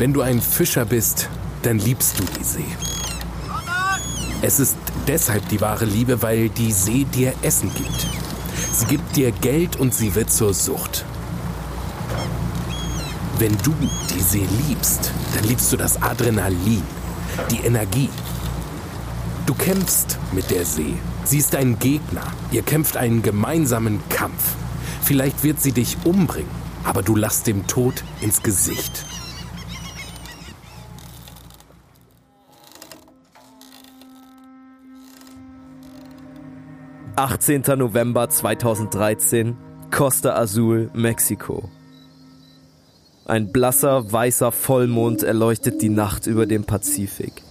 Wenn du ein Fischer bist, dann liebst du die See. Es ist deshalb die wahre Liebe, weil die See dir Essen gibt. Sie gibt dir Geld und sie wird zur Sucht. Wenn du die See liebst, dann liebst du das Adrenalin, die Energie. Du kämpfst mit der See. Sie ist ein Gegner. Ihr kämpft einen gemeinsamen Kampf. Vielleicht wird sie dich umbringen, aber du lachst dem Tod ins Gesicht. 18. November 2013, Costa Azul, Mexiko. Ein blasser, weißer Vollmond erleuchtet die Nacht über dem Pazifik.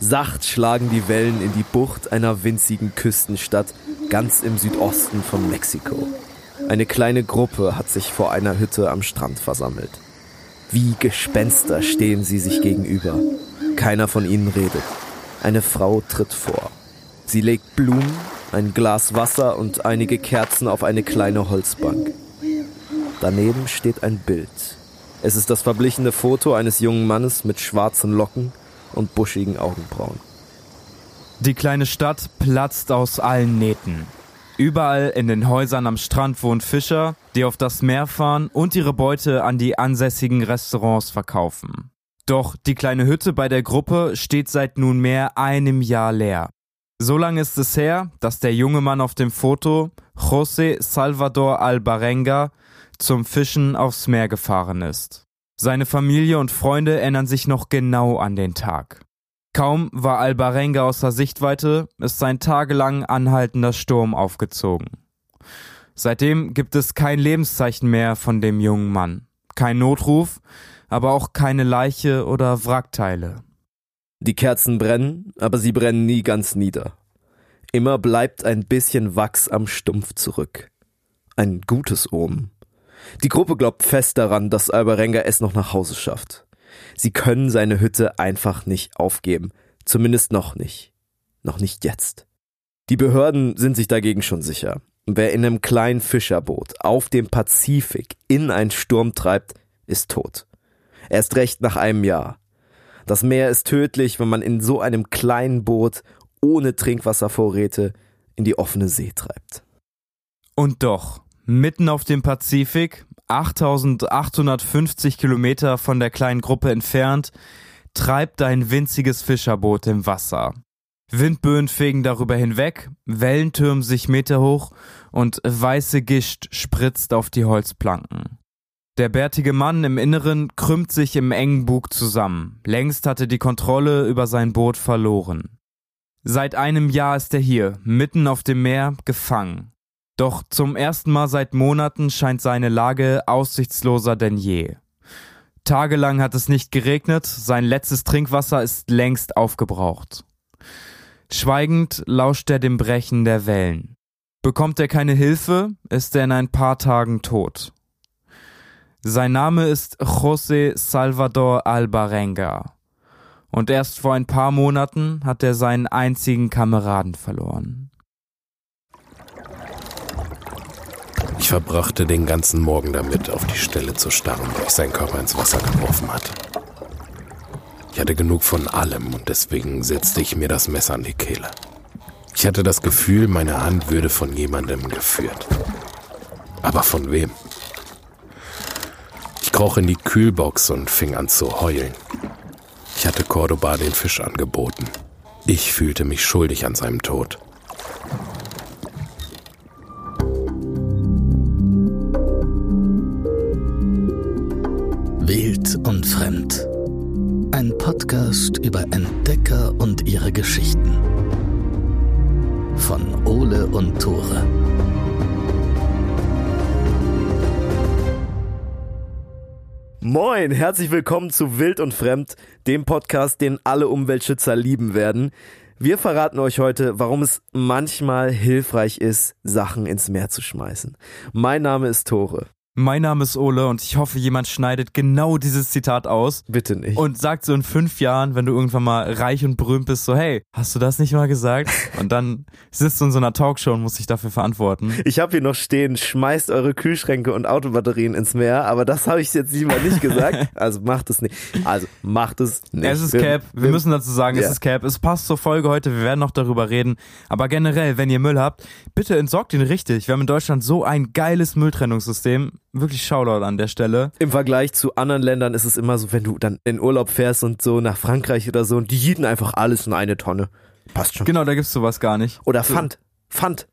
Sacht schlagen die Wellen in die Bucht einer winzigen Küstenstadt ganz im Südosten von Mexiko. Eine kleine Gruppe hat sich vor einer Hütte am Strand versammelt. Wie Gespenster stehen sie sich gegenüber. Keiner von ihnen redet. Eine Frau tritt vor. Sie legt Blumen ein Glas Wasser und einige Kerzen auf eine kleine Holzbank. Daneben steht ein Bild. Es ist das verblichene Foto eines jungen Mannes mit schwarzen Locken und buschigen Augenbrauen. Die kleine Stadt platzt aus allen Nähten. Überall in den Häusern am Strand wohnen Fischer, die auf das Meer fahren und ihre Beute an die ansässigen Restaurants verkaufen. Doch die kleine Hütte bei der Gruppe steht seit nunmehr einem Jahr leer. So lange ist es her, dass der junge Mann auf dem Foto, José Salvador Albarenga, zum Fischen aufs Meer gefahren ist. Seine Familie und Freunde erinnern sich noch genau an den Tag. Kaum war Albarenga außer Sichtweite, ist sein tagelang anhaltender Sturm aufgezogen. Seitdem gibt es kein Lebenszeichen mehr von dem jungen Mann. Kein Notruf, aber auch keine Leiche oder Wrackteile. Die Kerzen brennen, aber sie brennen nie ganz nieder. Immer bleibt ein bisschen Wachs am Stumpf zurück. Ein gutes Omen. Die Gruppe glaubt fest daran, dass Alberenga es noch nach Hause schafft. Sie können seine Hütte einfach nicht aufgeben. Zumindest noch nicht. Noch nicht jetzt. Die Behörden sind sich dagegen schon sicher. Wer in einem kleinen Fischerboot auf dem Pazifik in einen Sturm treibt, ist tot. Erst recht nach einem Jahr. Das Meer ist tödlich, wenn man in so einem kleinen Boot ohne Trinkwasservorräte in die offene See treibt. Und doch, mitten auf dem Pazifik, 8850 Kilometer von der kleinen Gruppe entfernt, treibt ein winziges Fischerboot im Wasser. Windböen fegen darüber hinweg, Wellen türmen sich Meter hoch und weiße Gischt spritzt auf die Holzplanken. Der bärtige Mann im Inneren krümmt sich im engen Bug zusammen. Längst hatte die Kontrolle über sein Boot verloren. Seit einem Jahr ist er hier, mitten auf dem Meer, gefangen. Doch zum ersten Mal seit Monaten scheint seine Lage aussichtsloser denn je. Tagelang hat es nicht geregnet, sein letztes Trinkwasser ist längst aufgebraucht. Schweigend lauscht er dem Brechen der Wellen. Bekommt er keine Hilfe, ist er in ein paar Tagen tot. Sein Name ist José Salvador Albarenga. Und erst vor ein paar Monaten hat er seinen einzigen Kameraden verloren. Ich verbrachte den ganzen Morgen damit, auf die Stelle zu starren, wo ich seinen Körper ins Wasser geworfen hatte. Ich hatte genug von allem und deswegen setzte ich mir das Messer an die Kehle. Ich hatte das Gefühl, meine Hand würde von jemandem geführt. Aber von wem? Kroch in die Kühlbox und fing an zu heulen. Ich hatte Cordoba den Fisch angeboten. Ich fühlte mich schuldig an seinem Tod. Wild und Fremd. Ein Podcast über Entdecker und ihre Geschichten. Von Ole und Tore. Moin, herzlich willkommen zu Wild und Fremd, dem Podcast, den alle Umweltschützer lieben werden. Wir verraten euch heute, warum es manchmal hilfreich ist, Sachen ins Meer zu schmeißen. Mein Name ist Tore. Mein Name ist Ole und ich hoffe, jemand schneidet genau dieses Zitat aus Bitte nicht. und sagt so in fünf Jahren, wenn du irgendwann mal reich und berühmt bist, so, hey, hast du das nicht mal gesagt? Und dann sitzt du in so einer Talkshow und musst dich dafür verantworten. Ich habe hier noch stehen, schmeißt eure Kühlschränke und Autobatterien ins Meer, aber das habe ich jetzt lieber nicht gesagt. Also macht es nicht. Also macht es nicht. Es ist Wir- Cap. Wir müssen dazu sagen, es Ja. ist Cap. Es passt zur Folge heute. Wir werden noch darüber reden. Aber generell, wenn ihr Müll habt, bitte entsorgt ihn richtig. Wir haben in Deutschland so ein geiles Mülltrennungssystem. Wirklich Shoutout an der Stelle. Im Vergleich zu anderen Ländern ist es immer so, wenn du dann in Urlaub fährst und so nach Frankreich oder so und die jieten einfach alles in eine Tonne. Passt schon. Genau, da gibt's sowas gar nicht. Oder Pfand. Pfand.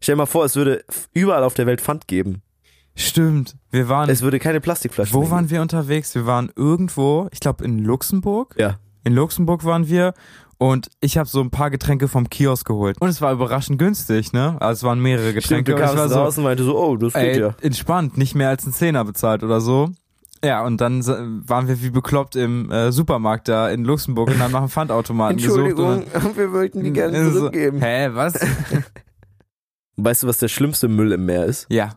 Stell dir mal vor, es würde überall auf der Welt Pfand geben. Stimmt. Wir waren. Es würde keine Plastikflaschen wo mehr waren wir unterwegs? Wir waren irgendwo, ich glaube in Luxemburg. Ja. In Luxemburg waren wir und ich habe so ein paar Getränke vom Kiosk geholt. Und es war überraschend günstig, ne? Also es waren mehrere Stimmt, Getränke. du und ich kamst war so, meinte so, oh, das geht Ey, ja. entspannt, nicht mehr als ein Zehner bezahlt oder so. Ja, und dann waren wir wie bekloppt im äh, Supermarkt da in Luxemburg und haben nach einem Pfandautomaten gesucht. Entschuldigung, Und wir wollten die gerne so, zurückgeben. Hä, was? Weißt du, was der schlimmste Müll im Meer ist? ja,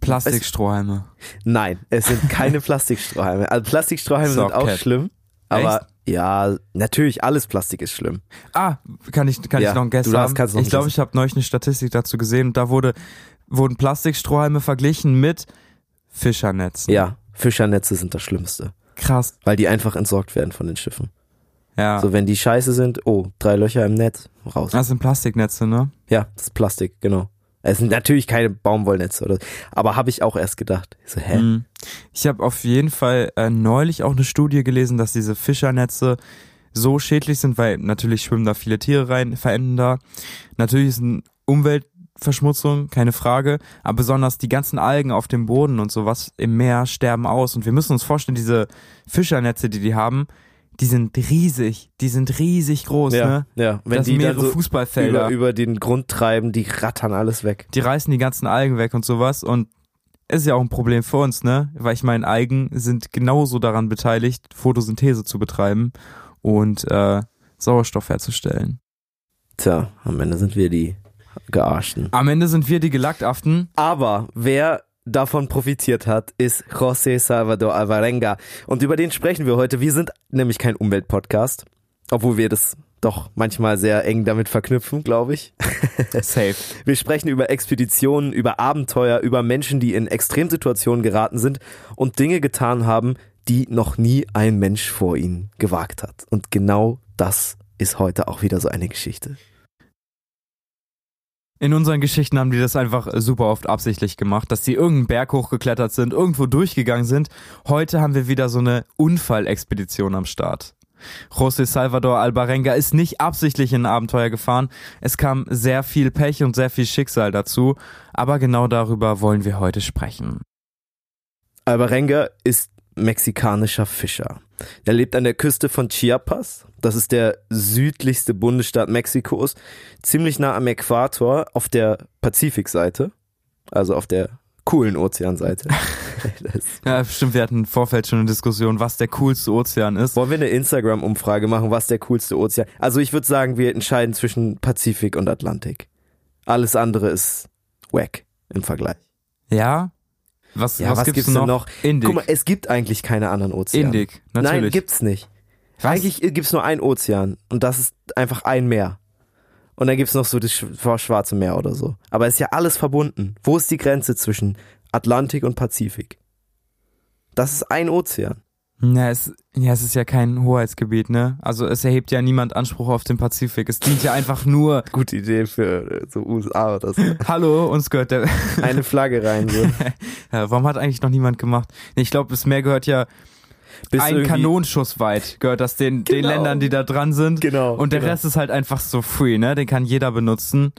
Plastikstrohhalme. Nein, es sind keine Plastikstrohhalme. Also Plastikstrohhalme So, sind auch schlimm, aber ja, natürlich, alles Plastik ist schlimm. Ah, kann ich, kann Ja, ich noch ein Guess du darfst- haben? noch ich glaube, ich habe neulich eine Statistik dazu gesehen da wurde, wurden Plastikstrohhalme verglichen mit Fischernetzen. Ja, Fischernetze sind das Schlimmste, Krass. weil die einfach entsorgt werden von den Schiffen. Ja. So, wenn die scheiße sind, oh, drei Löcher im Netz, raus. Das sind Plastiknetze, ne? Ja, das ist Plastik, genau. Es sind natürlich keine Baumwollnetze oder, aber habe ich auch erst gedacht. Ich so, hä? Mhm. Ich habe auf jeden Fall äh, neulich auch eine Studie gelesen, dass diese Fischernetze so schädlich sind, weil natürlich schwimmen da viele Tiere rein, verenden da. Natürlich ist eine Umweltverschmutzung, keine Frage, aber besonders die ganzen Algen auf dem Boden und sowas im Meer sterben aus und wir müssen uns vorstellen, diese Fischernetze, die die haben, die sind riesig, die sind riesig groß, ja, ne? ja. Wenn das die sind dann mehrere so Fußballfelder. über, über den Grund treiben, die rattern alles weg. die reißen die ganzen Algen weg und sowas und ist ja auch ein Problem für uns, ne? Weil ich meine, Algen sind genauso daran beteiligt, Photosynthese zu betreiben und äh, Sauerstoff herzustellen. Tja, am Ende sind wir die Gearschten. Am Ende sind wir die Gelackaften. Aber wer davon profitiert hat, ist José Salvador Alvarenga. Und über den sprechen wir heute. Wir sind nämlich kein Umweltpodcast, obwohl wir das doch manchmal sehr eng damit verknüpfen, glaube ich. Safe. Wir sprechen über Expeditionen, über Abenteuer, über Menschen, die in Extremsituationen geraten sind und Dinge getan haben, die noch nie ein Mensch vor ihnen gewagt hat. Und genau das ist heute auch wieder so eine Geschichte. In unseren Geschichten haben die das einfach super oft absichtlich gemacht, dass die irgendeinen Berg hochgeklettert sind, irgendwo durchgegangen sind. Heute haben wir wieder so eine Unfallexpedition am Start. José Salvador Albarenga ist nicht absichtlich in ein Abenteuer gefahren. Es kam sehr viel Pech und sehr viel Schicksal dazu. Aber genau darüber wollen wir heute sprechen. Alvarenga ist mexikanischer Fischer. Er lebt an der Küste von Chiapas. Das ist der südlichste Bundesstaat Mexikos. Ziemlich nah am Äquator auf der Pazifikseite. Also auf der coolen Ozeanseite. Ja, stimmt, wir hatten im Vorfeld schon eine Diskussion, was der coolste Ozean ist. Wollen wir eine Instagram-Umfrage machen, was der coolste Ozean? Also ich würde sagen, wir entscheiden zwischen Pazifik und Atlantik. Alles andere ist wack im Vergleich. Ja? Was, Ja, was, was gibt's, gibt's denn noch? Indik. Guck mal, es gibt eigentlich keine anderen Ozeane. Indik, natürlich. Nein, gibt's nicht. Was? Eigentlich gibt's nur ein Ozean und das ist einfach ein Meer. Und dann gibt's noch so das Sch- Schwarze Meer oder so. Aber es ist ja alles verbunden. Wo ist die Grenze zwischen Atlantik und Pazifik? Das ist ein Ozean. Ja es, ja, es ist ja kein Hoheitsgebiet, ne? Also es erhebt ja niemand Anspruch auf den Pazifik. Es dient ja einfach nur, Gute Idee für äh, so USA oder so. hallo, uns gehört der. Eine Flagge rein. So. Ja, warum hat eigentlich noch niemand gemacht? Nee, ich glaube, das Meer gehört ja Bis ein Kanonschuss weit, gehört das den, den Genau. Ländern, die da dran sind. Genau. Und der genau. Rest ist halt einfach so free, ne? Den kann jeder benutzen.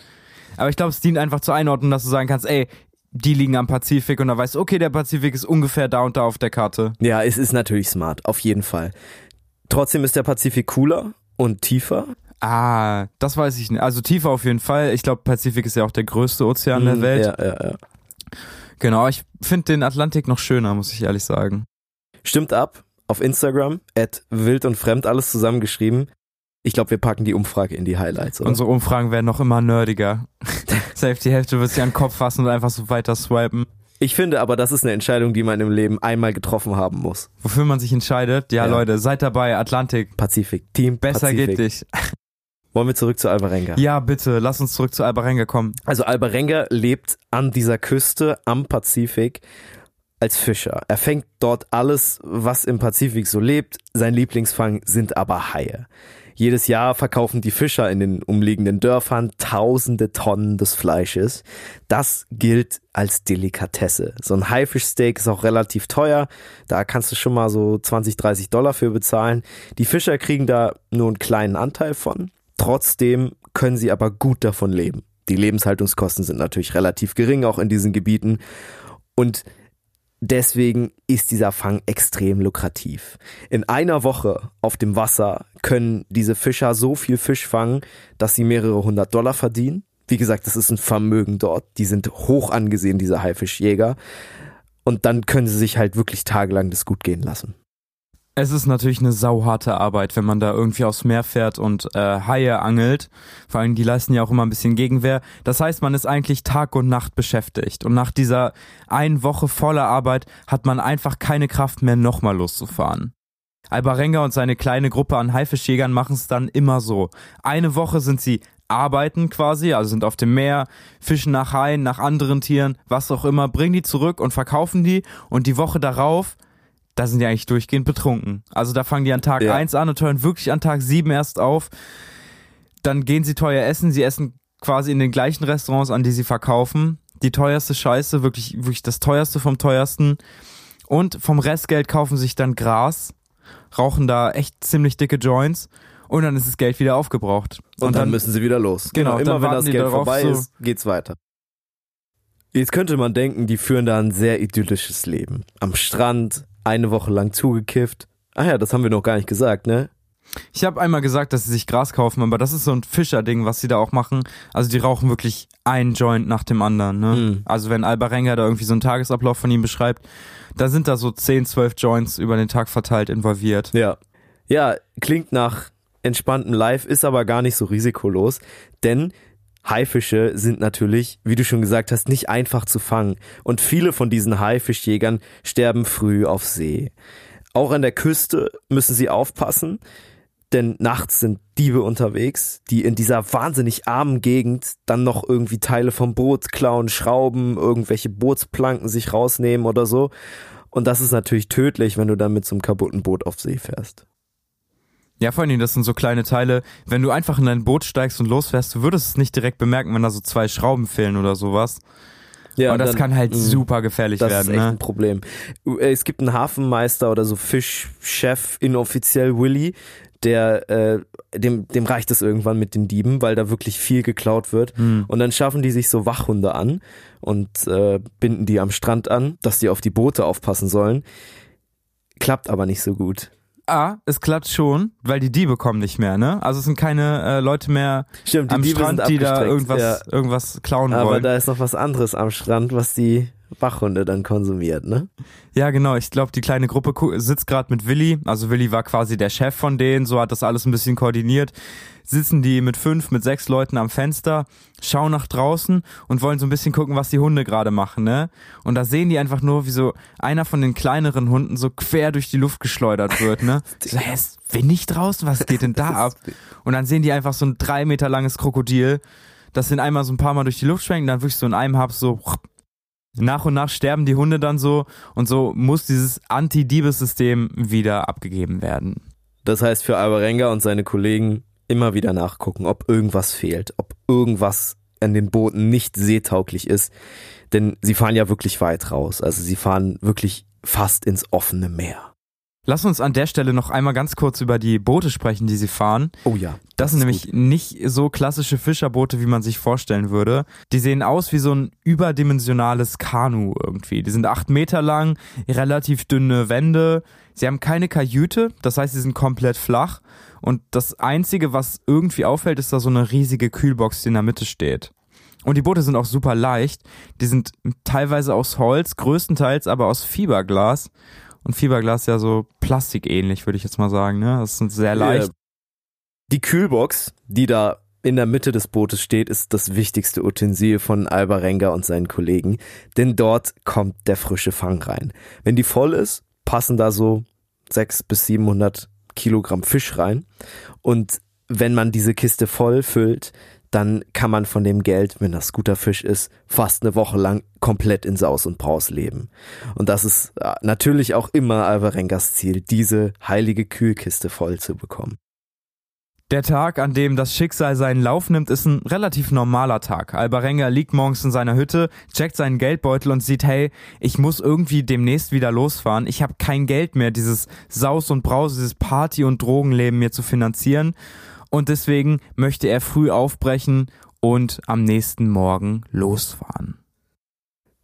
Aber ich glaube, es dient einfach zur Einordnung, dass du sagen kannst, ey, die liegen am Pazifik und dann weißt du, okay, der Pazifik ist ungefähr da und da auf der Karte. Ja, es ist natürlich smart, auf jeden Fall. Trotzdem ist der Pazifik cooler und tiefer. Ah, das weiß ich nicht. Also tiefer auf jeden Fall. Ich glaube, Pazifik ist ja auch der größte Ozean der Mm, Welt. Ja, ja, ja. Genau, ich finde den Atlantik noch schöner, muss ich ehrlich sagen. Stimmt ab auf Instagram, at wild und fremd, alles zusammengeschrieben. Ich glaube, wir packen die Umfrage in die Highlights. Oder? Unsere Umfragen werden noch immer nerdiger. Safe, die Hälfte wird sich an den Kopf fassen und einfach so weiter swipen. Ich finde aber, das ist eine Entscheidung, die man im Leben einmal getroffen haben muss. Wofür man sich entscheidet, ja, Ja. Leute, seid dabei, Atlantik. Pazifik. Team Besser Pazifik. geht nicht. Wollen wir zurück zu Alvarenga? Ja, bitte, lass uns zurück zu Albarenga kommen. Also Alvarenga lebt an dieser Küste am Pazifik als Fischer. Er fängt dort alles, was im Pazifik so lebt. Sein Lieblingsfang sind aber Haie. Jedes Jahr verkaufen die Fischer in den umliegenden Dörfern tausende Tonnen des Fleisches. Das gilt als Delikatesse. So ein Haifischsteak ist auch relativ teuer. Da kannst du schon mal so 20, 30 Dollar für bezahlen. Die Fischer kriegen da nur einen kleinen Anteil von. Trotzdem können sie aber gut davon leben. Die Lebenshaltungskosten sind natürlich relativ gering, auch in diesen Gebieten. Und deswegen ist dieser Fang extrem lukrativ. In einer Woche auf dem Wasser können diese Fischer so viel Fisch fangen, dass sie mehrere hundert Dollar verdienen. Wie gesagt, das ist ein Vermögen dort. Die sind hoch angesehen, diese Haifischjäger. Und dann können sie sich halt wirklich tagelang das gut gehen lassen. Es ist natürlich eine sauharte Arbeit, wenn man da irgendwie aufs Meer fährt und äh, Haie angelt. Vor allem, die leisten ja auch immer ein bisschen Gegenwehr. Das heißt, man ist eigentlich Tag und Nacht beschäftigt. Und nach dieser einen Woche voller Arbeit hat man einfach keine Kraft mehr, nochmal loszufahren. Albarenga und seine kleine Gruppe an Haifischjägern machen es dann immer so. Eine Woche sind sie arbeiten quasi, also sind auf dem Meer, fischen nach Haien, nach anderen Tieren, was auch immer, bringen die zurück und verkaufen die. Und die Woche darauf da sind die eigentlich durchgehend betrunken. Also da fangen die an Tag Ja. 1 an und hören wirklich an Tag 7 erst auf. Dann gehen sie teuer essen. Sie essen quasi in den gleichen Restaurants, an die sie verkaufen. Die teuerste Scheiße, wirklich, wirklich das teuerste vom teuersten. Und vom Restgeld kaufen sich dann Gras, rauchen da echt ziemlich dicke Joints und dann ist das Geld wieder aufgebraucht. Und, dann, müssen sie wieder los. Genau, immer dann wenn das Geld vorbei so- ist, geht's weiter. Jetzt könnte man denken, die führen da ein sehr idyllisches Leben. Am Strand, eine Woche lang zugekifft. Ach ja, das haben wir noch gar nicht gesagt, ne? Ich habe einmal gesagt, dass sie sich Gras kaufen, aber das ist so ein Fischerding, was sie da auch machen. Also die rauchen wirklich ein Joint nach dem anderen. Ne? Mhm. Also wenn Albarenga da irgendwie so einen Tagesablauf von ihm beschreibt, da sind da so 10, 12 Joints über den Tag verteilt involviert. Ja. Ja, klingt nach entspanntem Life, ist aber gar nicht so risikolos, denn Haifische sind natürlich, wie du schon gesagt hast, nicht einfach zu fangen. Und viele von diesen Haifischjägern sterben früh auf See. Auch an der Küste müssen sie aufpassen, denn nachts sind Diebe unterwegs, die in dieser wahnsinnig armen Gegend dann noch irgendwie Teile vom Boot klauen, schrauben, irgendwelche Bootsplanken sich rausnehmen oder so. Und das ist natürlich tödlich, wenn du dann mit so einem kaputten Boot auf See fährst. Ja, vor allen Dingen, das sind so kleine Teile. Wenn du einfach in dein Boot steigst und losfährst, du würdest es nicht direkt bemerken, wenn da so zwei Schrauben fehlen oder sowas. Ja, Aber das dann- kann halt mh, super gefährlich Das werden. ist echt ne? ein Problem. Äh, Es gibt einen Hafenmeister oder so Fischchef, inoffiziell Willy, der, äh, dem, dem reicht es irgendwann mit den Dieben, weil da wirklich viel geklaut wird. Hm. Und dann schaffen die sich so Wachhunde an und äh, binden die am Strand an, dass die auf die Boote aufpassen sollen. Klappt aber nicht so gut. Ah, es klappt schon, weil die Diebe kommen nicht mehr, ne? Also es sind keine äh, Leute mehr Stimmt, am Diebe Strand, die da irgendwas, ja. irgendwas klauen Aber wollen. da ist noch was anderes am Strand, was die Wachhunde dann konsumiert, ne? Ja, genau. Ich glaube, die kleine Gruppe sitzt gerade mit Willi. Also Willi war quasi der Chef von denen, so hat das alles ein bisschen koordiniert. Sitzen die mit fünf, mit sechs Leuten am Fenster, schauen nach draußen und wollen so ein bisschen gucken, was die Hunde gerade machen, ne? Und da sehen die einfach nur, wie so einer von den kleineren Hunden so quer durch die Luft geschleudert wird, ne? so, hä, ist windig draußen? Was geht denn da ab? Und dann sehen die einfach so ein drei Meter langes Krokodil, das den einmal so ein paar Mal durch die Luft schwenkt und dann wirklich so in einem Hab so nach und nach sterben die Hunde dann so und so muss dieses Anti-Diebessystem wieder abgegeben werden. Das heißt für Alvarenga und seine Kollegen immer wieder nachgucken, ob irgendwas fehlt, ob irgendwas an den Booten nicht seetauglich ist. Denn sie fahren ja wirklich weit raus. Also sie fahren wirklich fast ins offene Meer. Lass uns an der Stelle noch einmal ganz kurz über die Boote sprechen, die sie fahren. Oh ja. Das, sind ist nämlich nicht so klassische Fischerboote, wie man sich vorstellen würde. Die sehen aus wie so ein überdimensionales Kanu irgendwie. Die sind acht Meter lang, relativ dünne Wände. Sie haben keine Kajüte, das heißt, sie sind komplett flach. Und das Einzige, was irgendwie auffällt, ist da so eine riesige Kühlbox, die in der Mitte steht. Und die Boote sind auch super leicht. Die sind teilweise aus Holz, größtenteils aber aus Fiberglas. Und Fiberglas ja so plastikähnlich, würde ich jetzt mal sagen. Ne? Das sind sehr leicht. Die Kühlbox, die da in der Mitte des Bootes steht, ist das wichtigste Utensil von Albarenga und seinen Kollegen, denn dort kommt der frische Fang rein. Wenn die voll ist, passen da so 600 bis 700 Kilogramm Fisch rein und wenn man diese Kiste voll füllt, dann kann man von dem Geld, wenn das guter Fisch ist, fast eine Woche lang komplett in Saus und Braus leben. Und das ist äh, natürlich auch immer Alvarengas Ziel, diese heilige Kühlkiste voll zu bekommen. Der Tag, an dem das Schicksal seinen Lauf nimmt, ist ein relativ normaler Tag. Albarenga liegt morgens in seiner Hütte, checkt seinen Geldbeutel und sieht, hey, ich muss irgendwie demnächst wieder losfahren. Ich habe kein Geld mehr, dieses Saus und Braus, dieses Party- und Drogenleben mir zu finanzieren und deswegen möchte er früh aufbrechen und am nächsten Morgen losfahren.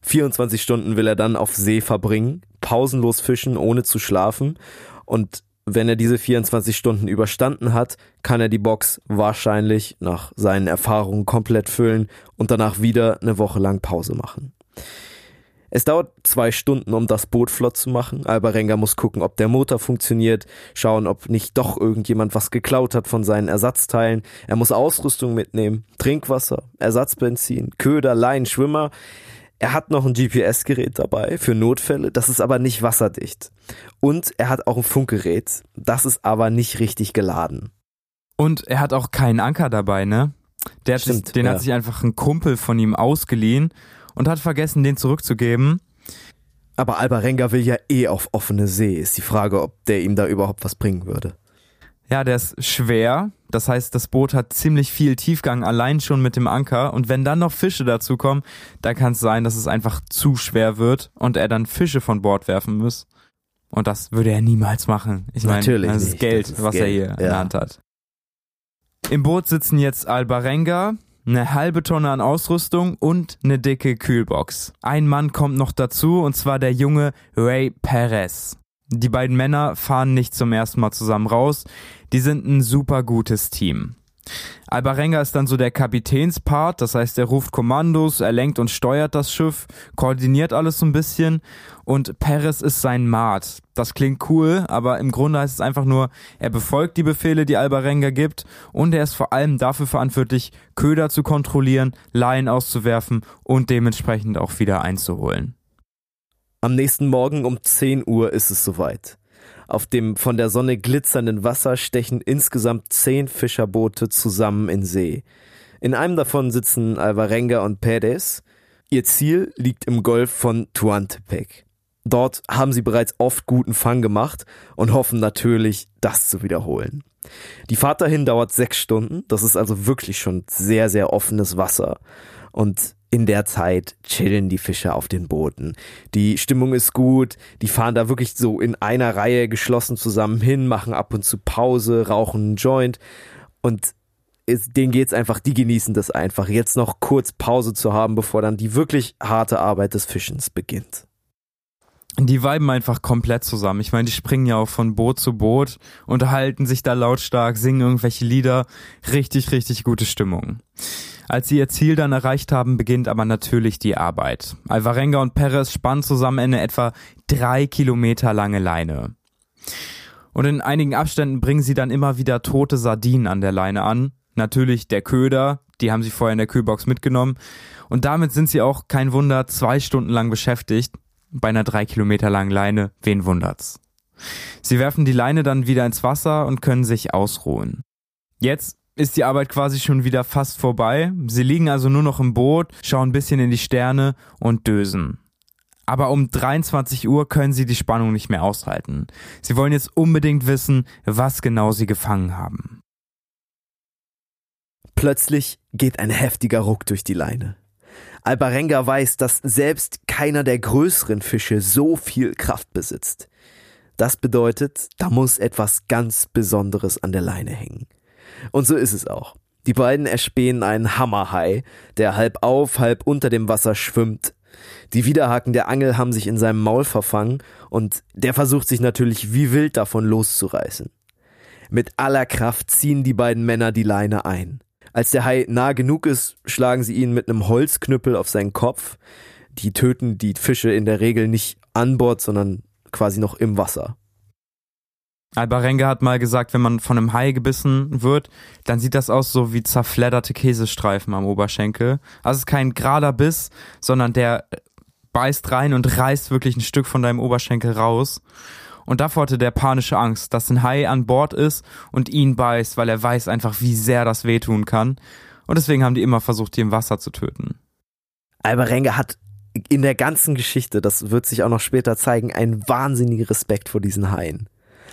24 Stunden will er dann auf See verbringen, pausenlos fischen, ohne zu schlafen und wenn er diese 24 Stunden überstanden hat, kann er die Box wahrscheinlich nach seinen Erfahrungen komplett füllen und danach wieder eine Woche lang Pause machen. Es dauert zwei Stunden, um das Boot flott zu machen. Albarenga muss gucken, ob der Motor funktioniert, schauen, ob nicht doch irgendjemand was geklaut hat von seinen Ersatzteilen. Er muss Ausrüstung mitnehmen, Trinkwasser, Ersatzbenzin, Köder, Leinen, Schwimmer. Er hat noch ein GPS-Gerät dabei für Notfälle, das ist aber nicht wasserdicht. Und er hat auch ein Funkgerät, das ist aber nicht richtig geladen. Und er hat auch keinen Anker dabei, ne? Der hat Stimmt, sich, den ja. hat sich einfach ein Kumpel von ihm ausgeliehen und hat vergessen, den zurückzugeben. Aber Albarenga will ja eh auf offene See. Ist die Frage, ob der ihm da überhaupt was bringen würde. Ja, der ist schwer. Das heißt, das Boot hat ziemlich viel Tiefgang allein schon mit dem Anker. Und wenn dann noch Fische dazukommen, dann kann es sein, dass es einfach zu schwer wird und er dann Fische von Bord werfen muss. Und das würde er niemals machen. Ich meine, das ist Geld, das ist was Geld. er hier ja. in der Hand hat. Im Boot sitzen jetzt Albarenga, eine halbe Tonne an Ausrüstung und eine dicke Kühlbox. Ein Mann kommt noch dazu und zwar der junge Ray Perez. Die beiden Männer fahren nicht zum ersten Mal zusammen raus, die sind ein super gutes Team. Albarenga ist dann so der Kapitänspart, das heißt, er ruft Kommandos, er lenkt und steuert das Schiff, koordiniert alles so ein bisschen und Perez ist sein Mart. Das klingt cool, aber im Grunde heißt es einfach nur, er befolgt die Befehle, die Albarenga gibt und er ist vor allem dafür verantwortlich, Köder zu kontrollieren, Laien auszuwerfen und dementsprechend auch wieder einzuholen. Am nächsten Morgen um 10 Uhr ist es soweit. Auf dem von der Sonne glitzernden Wasser stechen insgesamt zehn Fischerboote zusammen in See. In einem davon sitzen Alvarenga und Perez. Ihr Ziel liegt im Golf von Tuantepec. Dort haben sie bereits oft guten Fang gemacht und hoffen natürlich, das zu wiederholen. Die Fahrt dahin dauert sechs Stunden, das ist also wirklich schon sehr, sehr offenes Wasser. Und in der Zeit chillen die Fischer auf den Booten. Die Stimmung ist gut, die fahren da wirklich so in einer Reihe geschlossen zusammen hin, machen ab und zu Pause, rauchen einen Joint und es, denen geht's einfach, die genießen das einfach, jetzt noch kurz Pause zu haben, bevor dann die wirklich harte Arbeit des Fischens beginnt. Die weiben einfach komplett zusammen. Ich meine, die springen ja auch von Boot zu Boot, unterhalten sich da lautstark, singen irgendwelche Lieder. Richtig, richtig gute Stimmung. Als sie ihr Ziel dann erreicht haben, beginnt aber natürlich die Arbeit. Alvarenga und Perez spannen zusammen eine etwa drei Kilometer lange Leine. Und in einigen Abständen bringen sie dann immer wieder tote Sardinen an der Leine an. Natürlich der Köder, die haben sie vorher in der Kühlbox mitgenommen. Und damit sind sie auch, kein Wunder, zwei Stunden lang beschäftigt. Bei einer drei Kilometer langen Leine, wen wundert's? Sie werfen die Leine dann wieder ins Wasser und können sich ausruhen. Jetzt ist die Arbeit quasi schon wieder fast vorbei. Sie liegen also nur noch im Boot, schauen ein bisschen in die Sterne und dösen. Aber um 23 Uhr können sie die Spannung nicht mehr aushalten. Sie wollen jetzt unbedingt wissen, was genau sie gefangen haben. Plötzlich geht ein heftiger Ruck durch die Leine. Albarenga weiß, dass selbst keiner der größeren Fische so viel Kraft besitzt. Das bedeutet, da muss etwas ganz Besonderes an der Leine hängen. Und so ist es auch. Die beiden erspähen einen Hammerhai, der halb auf, halb unter dem Wasser schwimmt. Die Widerhaken der Angel haben sich in seinem Maul verfangen und der versucht sich natürlich wie wild davon loszureißen. Mit aller Kraft ziehen die beiden Männer die Leine ein. Als der Hai nah genug ist, schlagen sie ihn mit einem Holzknüppel auf seinen Kopf. Die töten die Fische in der Regel nicht an Bord, sondern quasi noch im Wasser. Albarenga hat mal gesagt, wenn man von einem Hai gebissen wird, dann sieht das aus so wie zerfledderte Käsestreifen am Oberschenkel. Also es ist kein gerader Biss, sondern der beißt rein und reißt wirklich ein Stück von deinem Oberschenkel raus. Und davor hatte der panische Angst, dass ein Hai an Bord ist und ihn beißt, weil er weiß einfach, wie sehr das wehtun kann. Und deswegen haben die immer versucht, ihn im Wasser zu töten. Albarenga hat in der ganzen Geschichte, das wird sich auch noch später zeigen, einen wahnsinnigen Respekt vor diesen Haien.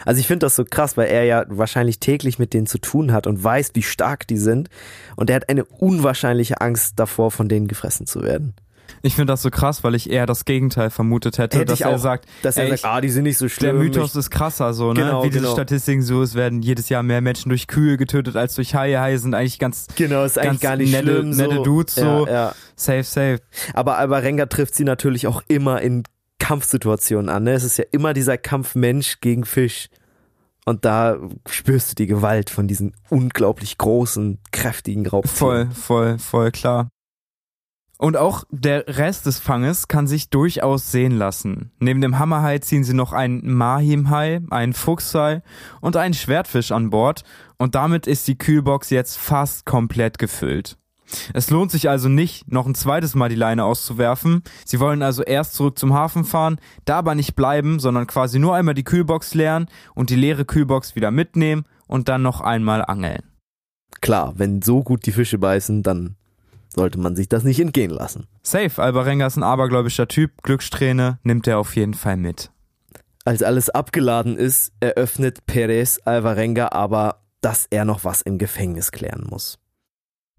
Also ich finde das so krass, weil er ja wahrscheinlich täglich mit denen zu tun hat und weiß, wie stark die sind. Und er hat eine unwahrscheinliche Angst davor, von denen gefressen zu werden. Ich finde das so krass, weil ich eher das Gegenteil vermutet hätte, Hätte dass er auch, sagt, Dass er ey, sagt, ah, die sind nicht so der schlimm. Mythos ich, ist krasser so, ne? Genau, Wie diese genau. Statistiken so, es werden jedes Jahr mehr Menschen durch Kühe getötet als durch Haie. Haie sind eigentlich ganz genau, ist eigentlich ganz gar nicht nette- schlimm. nette so. Dudes, so. Ja, ja. safe, safe. Aber Albarenga trifft sie natürlich auch immer in Kampfsituationen an. Ne? Es ist ja immer dieser Kampf Mensch gegen Fisch. Und da spürst du die Gewalt von diesen unglaublich großen, kräftigen Raubtieren. Voll, voll, voll klar. Und auch der Rest des Fanges kann sich durchaus sehen lassen. Neben dem Hammerhai ziehen sie noch einen Mahimhai, einen Fuchshai und einen Schwertfisch an Bord und damit ist die Kühlbox jetzt fast komplett gefüllt. Es lohnt sich also nicht, noch ein zweites Mal die Leine auszuwerfen. Sie wollen also erst zurück zum Hafen fahren, da aber nicht bleiben, sondern quasi nur einmal die Kühlbox leeren und die leere Kühlbox wieder mitnehmen und dann noch einmal angeln. Klar, wenn so gut die Fische beißen, dann sollte man sich das nicht entgehen lassen. Safe, Albarenga ist ein abergläubischer Typ, Glückssträhne nimmt er auf jeden Fall mit. Als alles abgeladen ist, eröffnet Perez Alvarenga aber, dass er noch was im Gefängnis klären muss.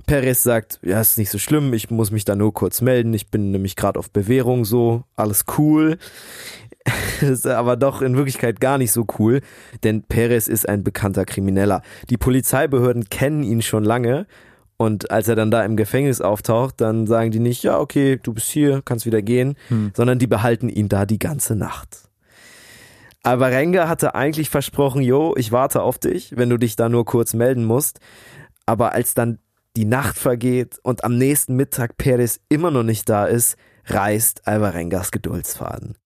Perez sagt, ja, ist nicht so schlimm, ich muss mich da nur kurz melden, ich bin nämlich gerade auf Bewährung so, alles cool. ist aber doch in Wirklichkeit gar nicht so cool, denn Perez ist ein bekannter Krimineller. Die Polizeibehörden kennen ihn schon lange und als er dann da im Gefängnis auftaucht, dann sagen die nicht, ja, okay, du bist hier, kannst wieder gehen, Hm. sondern die behalten ihn da die ganze Nacht. Aber Renga hatte eigentlich versprochen, jo, ich warte auf dich, wenn du dich da nur kurz melden musst. Aber als dann die Nacht vergeht und am nächsten Mittag Perez immer noch nicht da ist, reißt Alvarengas Geduldsfaden.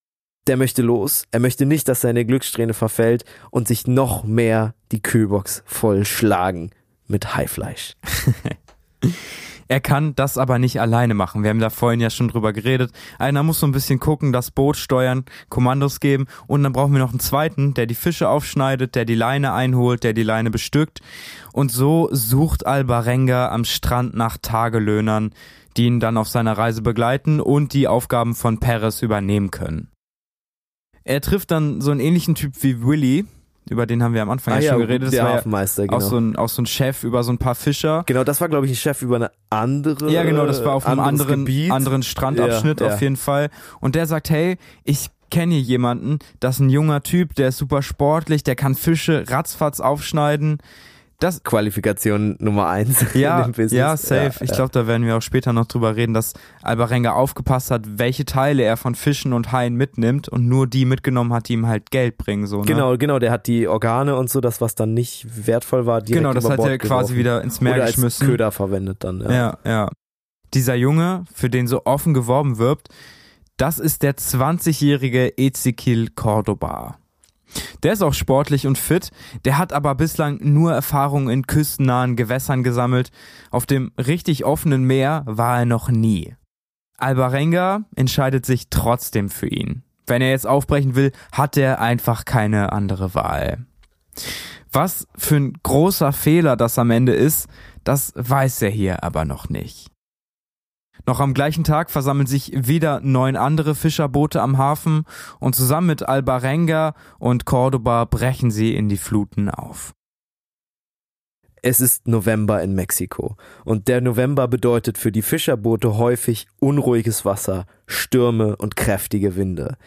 Der möchte los, er möchte nicht, dass seine Glückssträhne verfällt und sich noch mehr die Kühlbox voll schlagen mit Haifleisch. Er kann das aber nicht alleine machen. Wir haben da vorhin ja schon drüber geredet. Einer muss so ein bisschen gucken, das Boot steuern, Kommandos geben und dann brauchen wir noch einen zweiten, der die Fische aufschneidet, der die Leine einholt, der die Leine bestückt. Und so sucht Albarenga am Strand nach Tagelöhnern, die ihn dann auf seiner Reise begleiten und die Aufgaben von Perez übernehmen können. Er trifft dann so einen ähnlichen Typ wie Willy, über den haben wir am Anfang ja, schon geredet. Das der Hafenmeister, genau. auch, so ein, auch so ein Chef über so ein paar Fischer. genau, das war glaube ich ein Chef über eine andere Ja, genau, das war auf einem anderen, Gebiet. anderen Strandabschnitt Ja, ja. auf jeden Fall. Und der sagt, hey, ich kenne hier jemanden, das ist ein junger Typ, der ist super sportlich, der kann Fische ratzfatz aufschneiden. Das, Qualifikation Nummer eins ja, in dem Business. ja, safe. ich ja. glaube, da werden wir auch später noch drüber reden, dass Albarenga aufgepasst hat, welche Teile er von Fischen und Haien mitnimmt und nur die mitgenommen hat, die ihm halt Geld bringen, so, ne? Genau, genau, der hat die Organe und so, das was dann nicht wertvoll war, direkt Genau, das über hat Bord er quasi geworfen. wieder ins Meer Oder als geschmissen. Köder verwendet dann. Ja. Ja, ja. Dieser Junge, für den so offen geworben wirbt, das ist der 20-jährige Ezequiel Cordoba. Der ist auch sportlich und fit, der hat aber bislang nur Erfahrung in küstennahen Gewässern gesammelt. Auf dem richtig offenen Meer war er noch nie. Albarenga entscheidet sich trotzdem für ihn. Wenn er jetzt aufbrechen will, hat er einfach keine andere Wahl. Was für ein großer Fehler das am Ende ist, das weiß er hier aber noch nicht. Noch am gleichen Tag versammeln sich wieder neun andere Fischerboote am Hafen und zusammen mit Albarenga und Cordoba brechen sie in die Fluten auf. Es ist November in Mexiko und der November bedeutet für die Fischerboote häufig unruhiges Wasser, Stürme und kräftige Winde.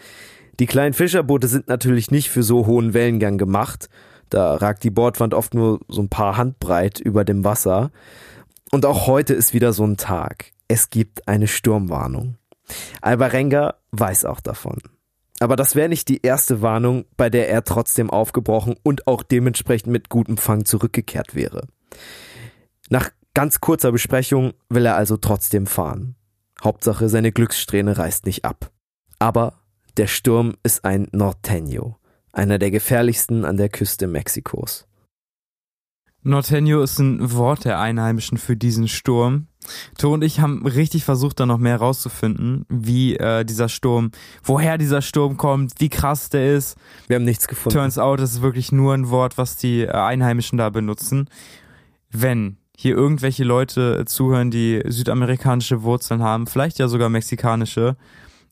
Die kleinen Fischerboote sind natürlich nicht für so hohen Wellengang gemacht, da ragt die Bordwand oft nur so ein paar Handbreit über dem Wasser. Und auch heute ist wieder so ein Tag. Es gibt eine Sturmwarnung. Albarenga weiß auch davon. Aber das wäre nicht die erste Warnung, bei der er trotzdem aufgebrochen und auch dementsprechend mit gutem Fang zurückgekehrt wäre. Nach ganz kurzer Besprechung will er also trotzdem fahren. Hauptsache, seine Glückssträhne reißt nicht ab. Aber der Sturm ist ein Norteño, einer der gefährlichsten an der Küste Mexikos. Norteño ist ein Wort der Einheimischen für diesen Sturm. To und ich haben richtig versucht, da noch mehr rauszufinden, wie äh, dieser Sturm, woher dieser Sturm kommt, wie krass der ist. Wir haben nichts gefunden. Turns out, es ist wirklich nur ein Wort, was die äh, Einheimischen da benutzen. Wenn hier irgendwelche Leute zuhören, die südamerikanische Wurzeln haben, vielleicht ja sogar mexikanische,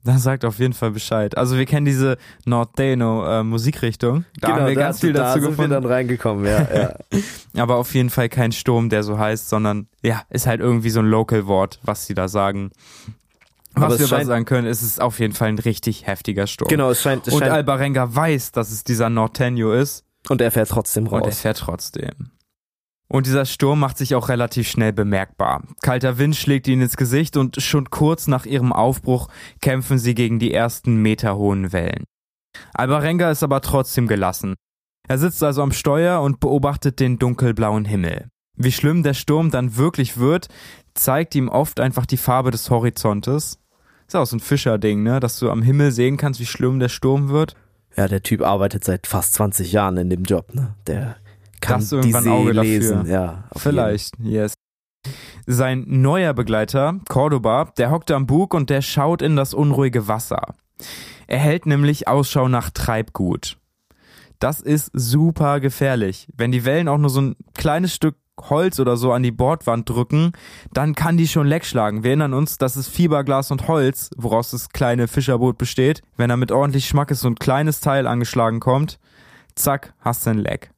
dann sagt auf jeden Fall Bescheid. Also wir kennen diese Norteño äh, Musikrichtung. Da genau, haben wir da, ganz viel da dazu sind gefunden. wir dann reingekommen, ja, ja. Aber auf jeden Fall kein Sturm, der so heißt, sondern ja, ist halt irgendwie so ein Local-Wort, was sie da sagen. Was Aber wir aber scheint- sagen können, ist es auf jeden Fall ein richtig heftiger Sturm. genau, es scheint, es Und scheint Albarenga weiß, dass es dieser Norteño ist und er fährt trotzdem und er raus. fährt trotzdem. Und dieser Sturm macht sich auch relativ schnell bemerkbar. Kalter Wind schlägt ihnen ins Gesicht und schon kurz nach ihrem Aufbruch kämpfen sie gegen die ersten meterhohen Wellen. Albarenga ist aber trotzdem gelassen. Er sitzt also am Steuer und beobachtet den dunkelblauen Himmel. Wie schlimm der Sturm dann wirklich wird, zeigt ihm oft einfach die Farbe des Horizontes. Ist auch so ein Fischerding, ne? Dass du am Himmel sehen kannst, wie schlimm der Sturm wird. Ja, der Typ arbeitet seit fast 20 Jahren in dem Job, ne? Der kann du irgendwann die Auge dafür? lesen, ja. auf Vielleicht, yes. Sein neuer Begleiter, Cordoba, der hockt am Bug und der schaut in das unruhige Wasser. Er hält nämlich Ausschau nach Treibgut. Das ist super gefährlich. Wenn die Wellen auch nur so ein kleines Stück Holz oder so an die Bordwand drücken, dann kann die schon leck schlagen. Wir erinnern uns, das ist Fiberglas und Holz, woraus das kleine Fischerboot besteht. Wenn da mit ordentlich Schmackes so ein kleines Teil angeschlagen kommt, zack, hast du ein Leck.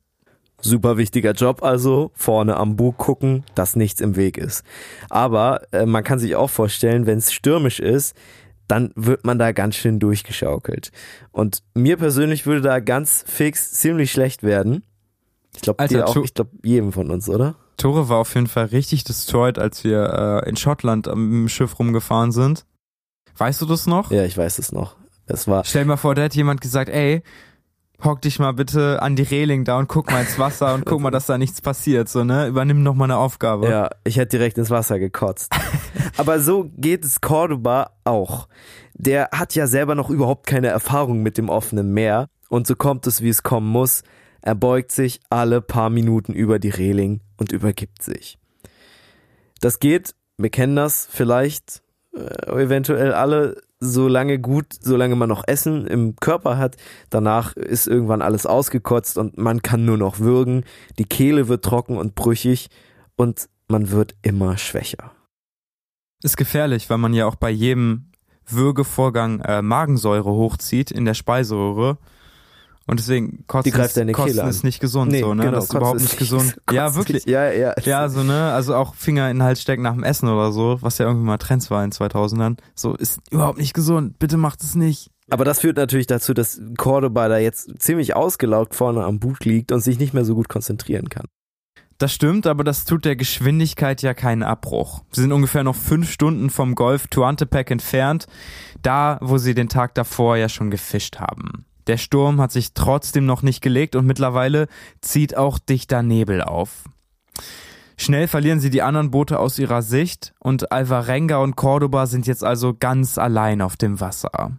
Super wichtiger Job also, vorne am Bug gucken, dass nichts im Weg ist. Aber äh, man kann sich auch vorstellen, wenn es stürmisch ist, dann wird man da ganz schön durchgeschaukelt. Und mir persönlich würde da ganz fix ziemlich schlecht werden. Ich glaube dir auch, ich glaube jedem von uns, oder? Tore war auf jeden Fall richtig destroyed, als wir äh, in Schottland am Schiff rumgefahren sind. Weißt du das noch? Ja, ich weiß es noch. Es war Stell dir mal vor, da hat jemand gesagt, ey, hock dich mal bitte an die Reling da und guck mal ins Wasser und guck mal, dass da nichts passiert, so, ne? Übernimm noch mal eine Aufgabe. Ja, ich hätte direkt ins Wasser gekotzt. Aber so geht es Cordoba auch. Der hat ja selber noch überhaupt keine Erfahrung mit dem offenen Meer. Und so kommt es, wie es kommen muss. Er beugt sich alle paar Minuten über die Reling und übergibt sich. Das geht, wir kennen das vielleicht, äh, eventuell alle, so lange gut, solange man noch Essen im Körper hat. Danach ist irgendwann alles ausgekotzt und man kann nur noch würgen. Die Kehle wird trocken und brüchig und man wird immer schwächer. Ist gefährlich, weil man ja auch bei jedem Würgevorgang äh, Magensäure hochzieht in der Speiseröhre. Und deswegen kotzen, Die greift ist, deine kotzen Kehle ist nicht gesund, so, ne? das ist überhaupt nicht gesund. Ja, wirklich. Ja, ja. Ja, so, ne? Also auch Finger in den Hals stecken nach dem Essen oder so, was ja irgendwie mal Trends war in 2000ern. So, ist überhaupt nicht gesund. Bitte macht es nicht. Aber das führt natürlich dazu, dass Cordoba da jetzt ziemlich ausgelaugt vorne am Bug liegt und sich nicht mehr so gut konzentrieren kann. Das stimmt, aber das tut der Geschwindigkeit ja keinen Abbruch. Sie sind ungefähr noch fünf Stunden vom Golf Tuantepec entfernt, da, wo sie den Tag davor ja schon gefischt haben. Der Sturm hat sich trotzdem noch nicht gelegt und mittlerweile zieht auch dichter Nebel auf. Schnell verlieren sie die anderen Boote aus ihrer Sicht und Alvarenga und Cordoba sind jetzt also ganz allein auf dem Wasser.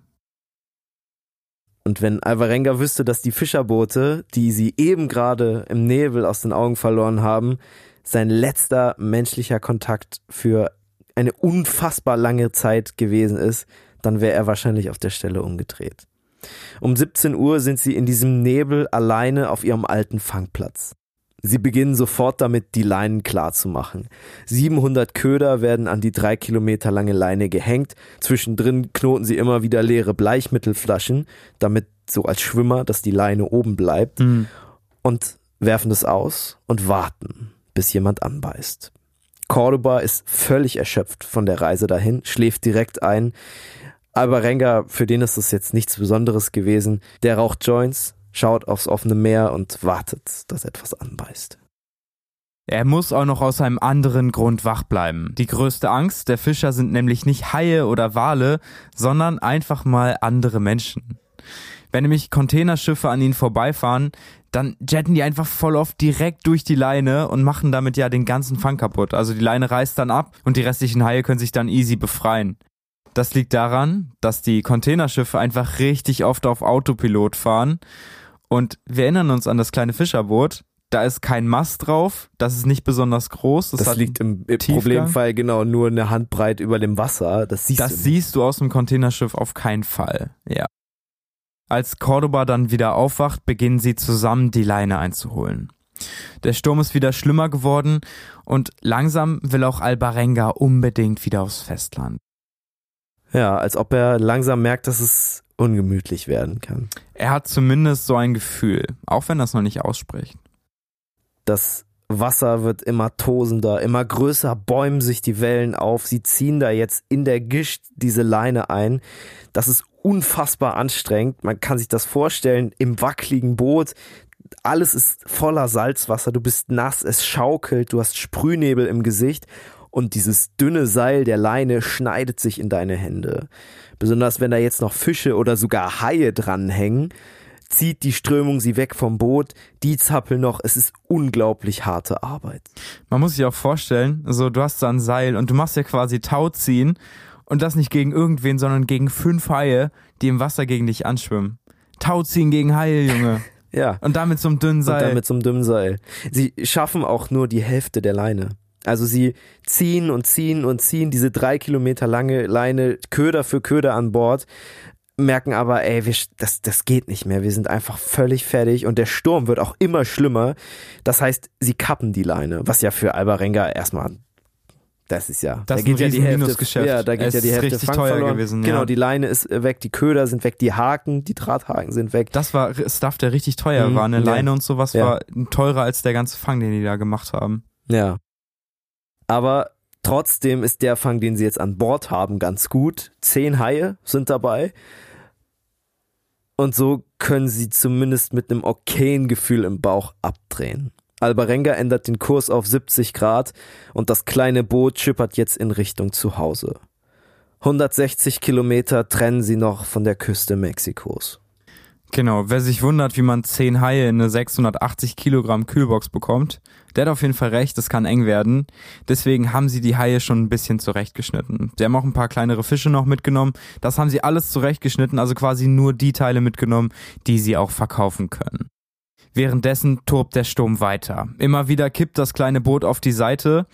Und wenn Alvarenga wüsste, dass die Fischerboote, die sie eben gerade im Nebel aus den Augen verloren haben, sein letzter menschlicher Kontakt für eine unfassbar lange Zeit gewesen ist, dann wäre er wahrscheinlich auf der Stelle umgedreht. Um 17 Uhr sind sie in diesem Nebel alleine auf ihrem alten Fangplatz. Sie beginnen sofort damit, die Leinen klar zu machen. 700 Köder werden an die drei Kilometer lange Leine gehängt. Zwischendrin knoten sie immer wieder leere Bleichmittelflaschen, damit so als Schwimmer, dass die Leine oben bleibt. Und werfen es aus und warten, bis jemand anbeißt. Cordoba ist völlig erschöpft von der Reise dahin, schläft direkt ein. Alvarenga, für den ist das jetzt nichts Besonderes gewesen. Der raucht Joints, schaut aufs offene Meer und wartet, dass etwas anbeißt. Er muss auch noch aus einem anderen Grund wach bleiben. Die größte Angst der Fischer sind nämlich nicht Haie oder Wale, sondern einfach mal andere Menschen. Wenn nämlich Containerschiffe an ihnen vorbeifahren, dann jetten die einfach voll oft direkt durch die Leine und machen damit ja den ganzen Fang kaputt. Also die Leine reißt dann ab und die restlichen Haie können sich dann easy befreien. Das liegt daran, dass die Containerschiffe einfach richtig oft auf Autopilot fahren Und wir erinnern uns an das kleine Fischerboot. Da ist kein Mast drauf, das ist nicht besonders groß. Das, hat liegt im, im. Problemfall genau nur eine Handbreit über dem Wasser. Das siehst das du. siehst du aus dem Containerschiff auf keinen Fall. Ja. Als Cordoba dann wieder aufwacht, beginnen sie zusammen die Leine einzuholen. Der Sturm ist wieder schlimmer geworden und langsam will auch Albarenga unbedingt wieder aufs Festland. Ja, als ob er langsam merkt, dass es ungemütlich werden kann. Er hat zumindest so ein Gefühl, auch wenn er es noch nicht ausspricht. Das Wasser wird immer tosender, immer größer bäumen sich die Wellen auf. Sie ziehen da jetzt in der Gischt diese Leine ein. Das ist unfassbar anstrengend. Man kann sich das vorstellen im wackeligen Boot. Alles ist voller Salzwasser. Du bist nass, es schaukelt, du hast Sprühnebel im Gesicht und dieses dünne Seil der Leine schneidet sich in deine Hände. Besonders wenn da jetzt noch Fische oder sogar Haie dranhängen, zieht die Strömung sie weg vom Boot, die zappeln noch, es ist unglaublich harte Arbeit. Man muss sich auch vorstellen, so du hast da ein Seil und du machst ja quasi Tauziehen und das nicht gegen irgendwen, sondern gegen fünf Haie, die im Wasser gegen dich anschwimmen. Tauziehen gegen Haie, Junge. Ja. Und damit einem dünnen Seil. Und damit zum dünnen Seil. Sie schaffen auch nur die Hälfte der Leine. Also sie ziehen und ziehen und ziehen diese drei Kilometer lange Leine Köder für Köder an Bord, merken aber, ey, wir, das, das geht nicht mehr. Wir sind einfach völlig fertig und der Sturm wird auch immer schlimmer. Das heißt, sie kappen die Leine, was ja für Albarenga erstmal das ist ja, Das da geht ja die Hälfte, ja, da geht Es ja die ist Hälfte richtig Fang teuer verloren. gewesen, Genau, ja. die Leine ist weg, die Köder sind weg, die Haken, die Drahthaken sind weg. Das war Stuff, der richtig teuer Mhm, war. Eine ja. Leine und sowas Ja. war teurer als der ganze Fang, den die da gemacht haben. Ja. Aber trotzdem ist der Fang, den sie jetzt an Bord haben, ganz gut. Zehn Haie sind dabei. Und so können sie zumindest mit einem okayen Gefühl im Bauch abdrehen. Albarenga ändert den Kurs auf 70 Grad und das kleine Boot schippert jetzt in Richtung zu Hause. 160 Kilometer trennen sie noch von der Küste Mexikos. Genau, wer sich wundert, wie man 10 Haie in eine 680 Kilogramm Kühlbox bekommt, der hat auf jeden Fall recht, das kann eng werden. Deswegen haben sie die Haie schon ein bisschen zurechtgeschnitten. Sie haben auch ein paar kleinere Fische noch mitgenommen. Das haben sie alles zurechtgeschnitten, also quasi nur die Teile mitgenommen, die sie auch verkaufen können. Währenddessen tobt der Sturm weiter. Immer wieder kippt das kleine Boot auf die Seite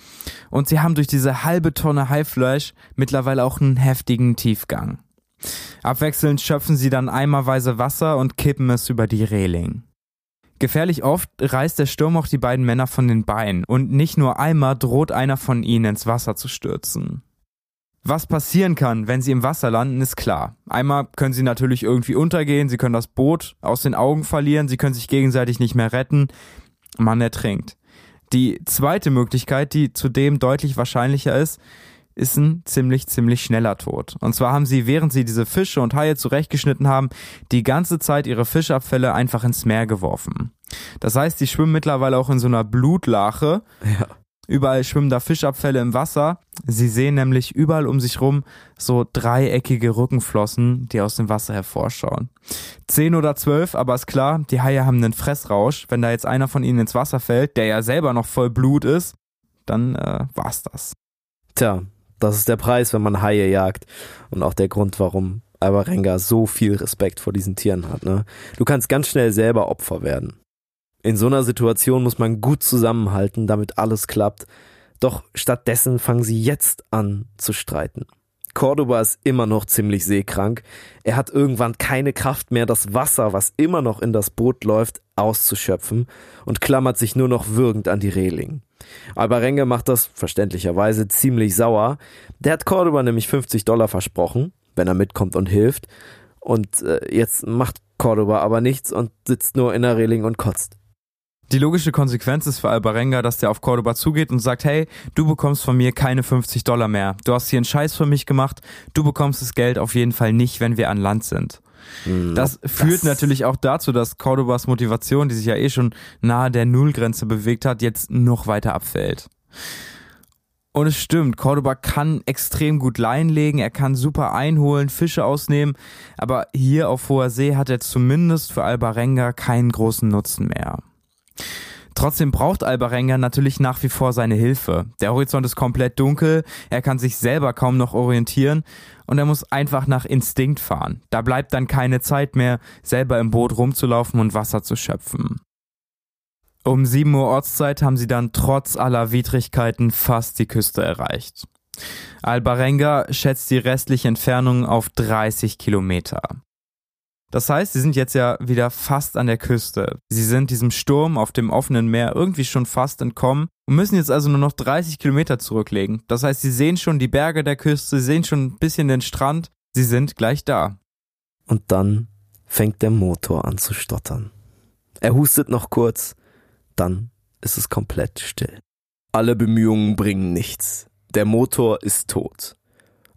und sie haben durch diese halbe Tonne Haifleisch mittlerweile auch einen heftigen Tiefgang. Abwechselnd schöpfen sie dann eimerweise Wasser und kippen es über die Reling. Gefährlich oft reißt der Sturm auch die beiden Männer von den Beinen und nicht nur einmal droht einer von ihnen ins Wasser zu stürzen. Was passieren kann, wenn sie im Wasser landen, ist klar. Einmal können sie natürlich irgendwie untergehen, sie können das Boot aus den Augen verlieren, sie können sich gegenseitig nicht mehr retten, man ertrinkt. Die zweite Möglichkeit, die zudem deutlich wahrscheinlicher ist, ist ein ziemlich, ziemlich schneller Tod. Und zwar haben sie, während sie diese Fische und Haie zurechtgeschnitten haben, die ganze Zeit ihre Fischabfälle einfach ins Meer geworfen. Das heißt, die schwimmen mittlerweile auch in so einer Blutlache. Ja. Überall schwimmen da Fischabfälle im Wasser. Sie sehen nämlich überall um sich rum so dreieckige Rückenflossen, die aus dem Wasser hervorschauen. Zehn oder zwölf, aber ist klar, die Haie haben einen Fressrausch. Wenn da jetzt einer von ihnen ins Wasser fällt, der ja selber noch voll Blut ist, dann äh, war's das. Tja, das ist der Preis, wenn man Haie jagt. Und auch der Grund, warum Alvarenga so viel Respekt vor diesen Tieren hat. Ne? Du kannst ganz schnell selber Opfer werden. In so einer Situation muss man gut zusammenhalten, damit alles klappt. Doch stattdessen fangen sie jetzt an zu streiten. Cordoba ist immer noch ziemlich seekrank. Er hat irgendwann keine Kraft mehr, das Wasser, was immer noch in das Boot läuft, auszuschöpfen und klammert sich nur noch würgend an die Reling. Albarenge macht das verständlicherweise ziemlich sauer. Der hat Cordoba nämlich 50 Dollar versprochen, wenn er mitkommt und hilft. Und äh, jetzt macht Cordoba aber nichts und sitzt nur in der Reling und kotzt. Die logische Konsequenz ist für Albarenga, dass der auf Cordoba zugeht und sagt, hey, du bekommst von mir keine 50 Dollar mehr. Du hast hier einen Scheiß für mich gemacht. Du bekommst das Geld auf jeden Fall nicht, wenn wir an Land sind. Das führt natürlich auch dazu, dass Cordobas Motivation, die sich ja eh schon nahe der Nullgrenze bewegt hat, jetzt noch weiter abfällt. Und es stimmt, Cordoba kann extrem gut Leinen legen, er kann super einholen, Fische ausnehmen, aber hier auf hoher See hat er zumindest für Albarenga keinen großen Nutzen mehr. Trotzdem braucht Albarenga natürlich nach wie vor seine Hilfe. Der Horizont ist komplett dunkel, er kann sich selber kaum noch orientieren und er muss einfach nach Instinkt fahren. Da bleibt dann keine Zeit mehr, selber im Boot rumzulaufen und Wasser zu schöpfen. Um 7 Uhr Ortszeit haben sie dann trotz aller Widrigkeiten fast die Küste erreicht. Albarenga schätzt die restliche Entfernung auf 30 Kilometer. Das heißt, sie sind jetzt ja wieder fast an der Küste. Sie sind diesem Sturm auf dem offenen Meer irgendwie schon fast entkommen und müssen jetzt also nur noch 30 Kilometer zurücklegen. Das heißt, sie sehen schon die Berge der Küste, sie sehen schon ein bisschen den Strand, sie sind gleich da. Und dann fängt der Motor an zu stottern. Er hustet noch kurz, dann ist es komplett still. Alle Bemühungen bringen nichts. Der Motor ist tot.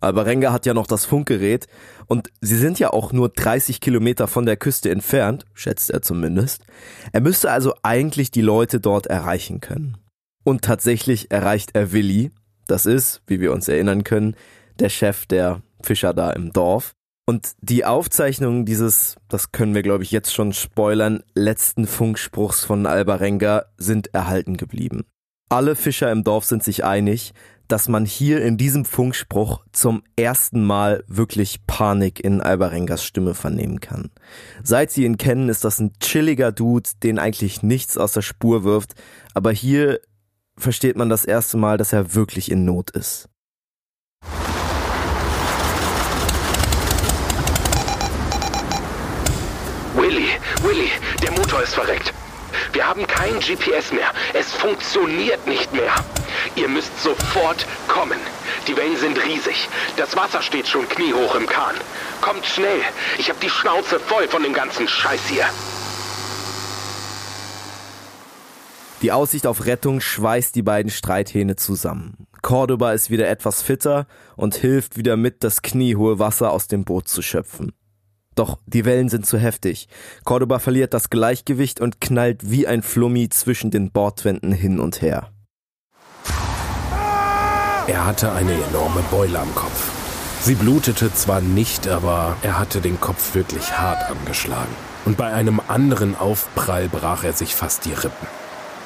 Albarenga hat ja noch das Funkgerät und sie sind ja auch nur 30 Kilometer von der Küste entfernt, schätzt er zumindest. Er müsste also eigentlich die Leute dort erreichen können. Und tatsächlich erreicht er Willi, das ist, wie wir uns erinnern können, der Chef der Fischer da im Dorf. Und die Aufzeichnung dieses, das können wir glaube ich jetzt schon spoilern, letzten Funkspruchs von Albarenga sind erhalten geblieben. Alle Fischer im Dorf sind sich einig, dass man hier in diesem Funkspruch zum ersten Mal wirklich Panik in Albarengas Stimme vernehmen kann. Seit sie ihn kennen, ist das ein chilliger Dude, den eigentlich nichts aus der Spur wirft, aber hier versteht man das erste Mal, dass er wirklich in Not ist. Willy, Willy, der Motor ist verreckt. Wir haben kein GPS mehr. Es funktioniert nicht mehr. Ihr müsst sofort kommen. Die Wellen sind riesig. Das Wasser steht schon kniehoch im Kahn. Kommt schnell. Ich habe die Schnauze voll von dem ganzen Scheiß hier. Die Aussicht auf Rettung schweißt die beiden Streithähne zusammen. Cordoba ist wieder etwas fitter und hilft wieder mit, das kniehohe Wasser aus dem Boot zu schöpfen. Doch die Wellen sind zu heftig. Cordoba verliert das Gleichgewicht und knallt wie ein Flummi zwischen den Bordwänden hin und her. Er hatte eine enorme Beule am Kopf. Sie blutete zwar nicht, aber er hatte den Kopf wirklich hart angeschlagen. Und bei einem anderen Aufprall brach er sich fast die Rippen.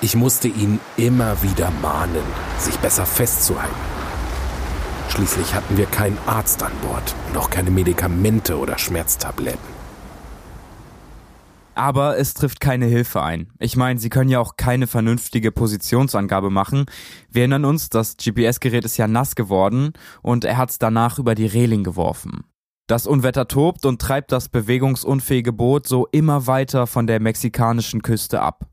Ich musste ihn immer wieder mahnen, sich besser festzuhalten. Schließlich hatten wir keinen Arzt an Bord auch keine Medikamente oder Schmerztabletten. Aber es trifft keine Hilfe ein. Ich meine, sie können ja auch keine vernünftige Positionsangabe machen. Wir erinnern uns, das GPS-Gerät ist ja nass geworden und er hat es danach über die Reling geworfen. Das Unwetter tobt und treibt das bewegungsunfähige Boot so immer weiter von der mexikanischen Küste ab.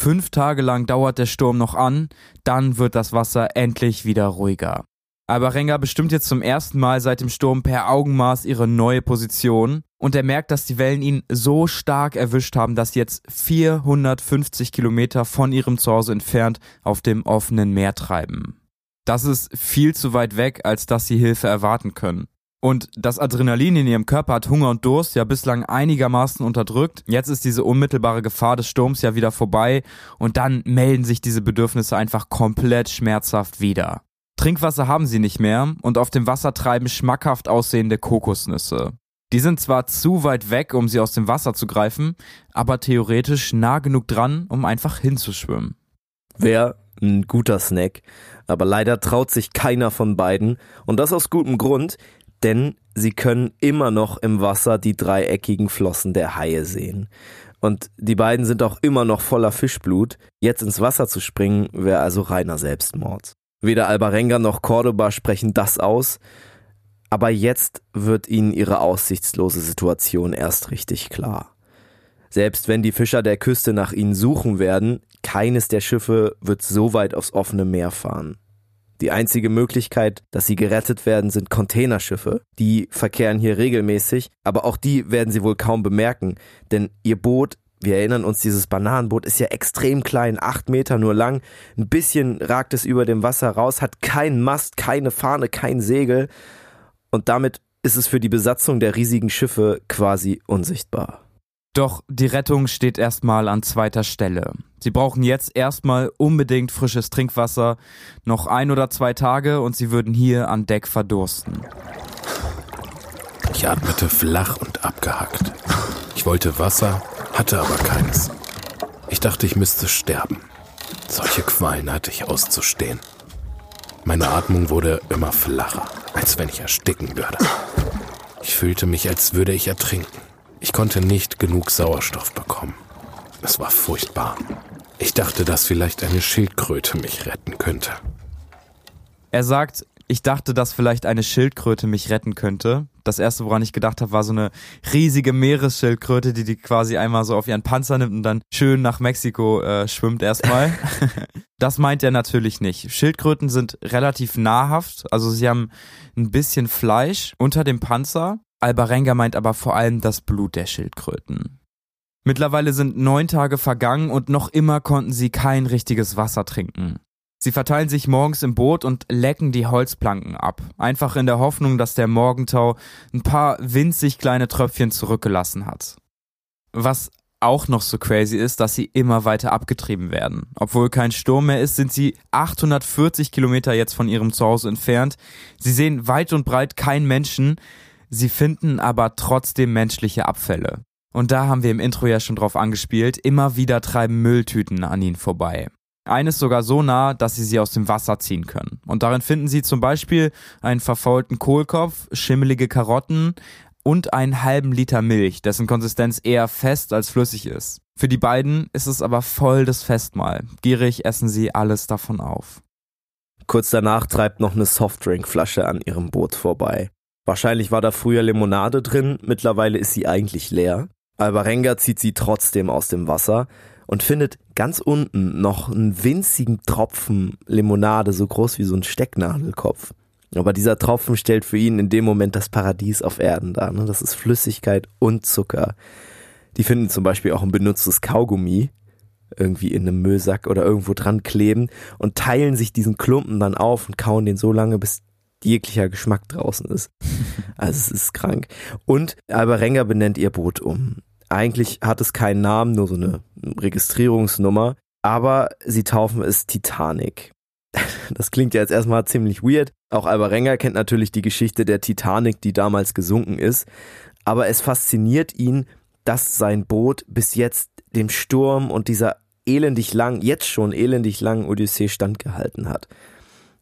Fünf Tage lang dauert der Sturm noch an, dann wird das Wasser endlich wieder ruhiger. Aber Renga bestimmt jetzt zum ersten Mal seit dem Sturm per Augenmaß ihre neue Position und er merkt, dass die Wellen ihn so stark erwischt haben, dass sie jetzt 450 Kilometer von ihrem Zuhause entfernt auf dem offenen Meer treiben. Das ist viel zu weit weg, als dass sie Hilfe erwarten können. Und das Adrenalin in ihrem Körper hat Hunger und Durst ja bislang einigermaßen unterdrückt. Jetzt ist diese unmittelbare Gefahr des Sturms ja wieder vorbei und dann melden sich diese Bedürfnisse einfach komplett schmerzhaft wieder. Trinkwasser haben sie nicht mehr und auf dem Wasser treiben schmackhaft aussehende Kokosnüsse. Die sind zwar zu weit weg, um sie aus dem Wasser zu greifen, aber theoretisch nah genug dran, um einfach hinzuschwimmen. Wäre ein guter Snack, aber leider traut sich keiner von beiden und das aus gutem Grund, denn sie können immer noch im Wasser die dreieckigen Flossen der Haie sehen. Und die beiden sind auch immer noch voller Fischblut. Jetzt ins Wasser zu springen, wäre also reiner Selbstmord. Weder Albarenga noch Cordoba sprechen das aus, aber jetzt wird ihnen ihre aussichtslose Situation erst richtig klar. Selbst wenn die Fischer der Küste nach ihnen suchen werden, keines der Schiffe wird so weit aufs offene Meer fahren. Die einzige Möglichkeit, dass sie gerettet werden, sind Containerschiffe. Die verkehren hier regelmäßig, aber auch die werden sie wohl kaum bemerken, denn ihr Boot wir erinnern uns, dieses Bananenboot ist ja extrem klein, acht Meter nur lang. Ein bisschen ragt es über dem Wasser raus, hat keinen Mast, keine Fahne, kein Segel. Und damit ist es für die Besatzung der riesigen Schiffe quasi unsichtbar. Doch die Rettung steht erstmal an zweiter Stelle. Sie brauchen jetzt erstmal unbedingt frisches Trinkwasser, noch ein oder zwei Tage und sie würden hier an Deck verdursten. Ich atmete flach und abgehackt. Ich wollte Wasser, hatte aber keines. Ich dachte, ich müsste sterben. Solche Qualen hatte ich auszustehen. Meine Atmung wurde immer flacher, als wenn ich ersticken würde. Ich fühlte mich, als würde ich ertrinken. Ich konnte nicht genug Sauerstoff bekommen. Es war furchtbar. Ich dachte, dass vielleicht eine Schildkröte mich retten könnte. Er sagt, ich dachte, dass vielleicht eine Schildkröte mich retten könnte. Das erste, woran ich gedacht habe, war so eine riesige Meeresschildkröte, die die quasi einmal so auf ihren Panzer nimmt und dann schön nach Mexiko äh, schwimmt erstmal. das meint er natürlich nicht. Schildkröten sind relativ nahrhaft, also sie haben ein bisschen Fleisch unter dem Panzer. Albarenga meint aber vor allem das Blut der Schildkröten. Mittlerweile sind neun Tage vergangen und noch immer konnten sie kein richtiges Wasser trinken. Sie verteilen sich morgens im Boot und lecken die Holzplanken ab, einfach in der Hoffnung, dass der Morgentau ein paar winzig kleine Tröpfchen zurückgelassen hat. Was auch noch so crazy ist, dass sie immer weiter abgetrieben werden. Obwohl kein Sturm mehr ist, sind sie 840 Kilometer jetzt von ihrem Zuhause entfernt. Sie sehen weit und breit keinen Menschen, sie finden aber trotzdem menschliche Abfälle. Und da haben wir im Intro ja schon drauf angespielt, immer wieder treiben Mülltüten an ihnen vorbei. Eines sogar so nah, dass sie sie aus dem Wasser ziehen können. Und darin finden sie zum Beispiel einen verfaulten Kohlkopf, schimmelige Karotten und einen halben Liter Milch, dessen Konsistenz eher fest als flüssig ist. Für die beiden ist es aber voll das Festmahl. Gierig essen sie alles davon auf. Kurz danach treibt noch eine Softdrinkflasche an ihrem Boot vorbei. Wahrscheinlich war da früher Limonade drin, mittlerweile ist sie eigentlich leer. Alvarenga zieht sie trotzdem aus dem Wasser und findet ganz unten noch einen winzigen Tropfen Limonade, so groß wie so ein Stecknadelkopf. Aber dieser Tropfen stellt für ihn in dem Moment das Paradies auf Erden dar. Ne? Das ist Flüssigkeit und Zucker. Die finden zum Beispiel auch ein benutztes Kaugummi irgendwie in einem Müllsack oder irgendwo dran kleben und teilen sich diesen Klumpen dann auf und kauen den so lange, bis jeglicher Geschmack draußen ist. Also es ist krank. Und Albarenga benennt ihr Boot um. Eigentlich hat es keinen Namen, nur so eine Registrierungsnummer, aber sie taufen es Titanic. Das klingt ja jetzt erstmal ziemlich weird. Auch Alvarenga kennt natürlich die Geschichte der Titanic, die damals gesunken ist. Aber es fasziniert ihn, dass sein Boot bis jetzt dem Sturm und dieser elendig lang, jetzt schon elendig langen Odyssee standgehalten hat.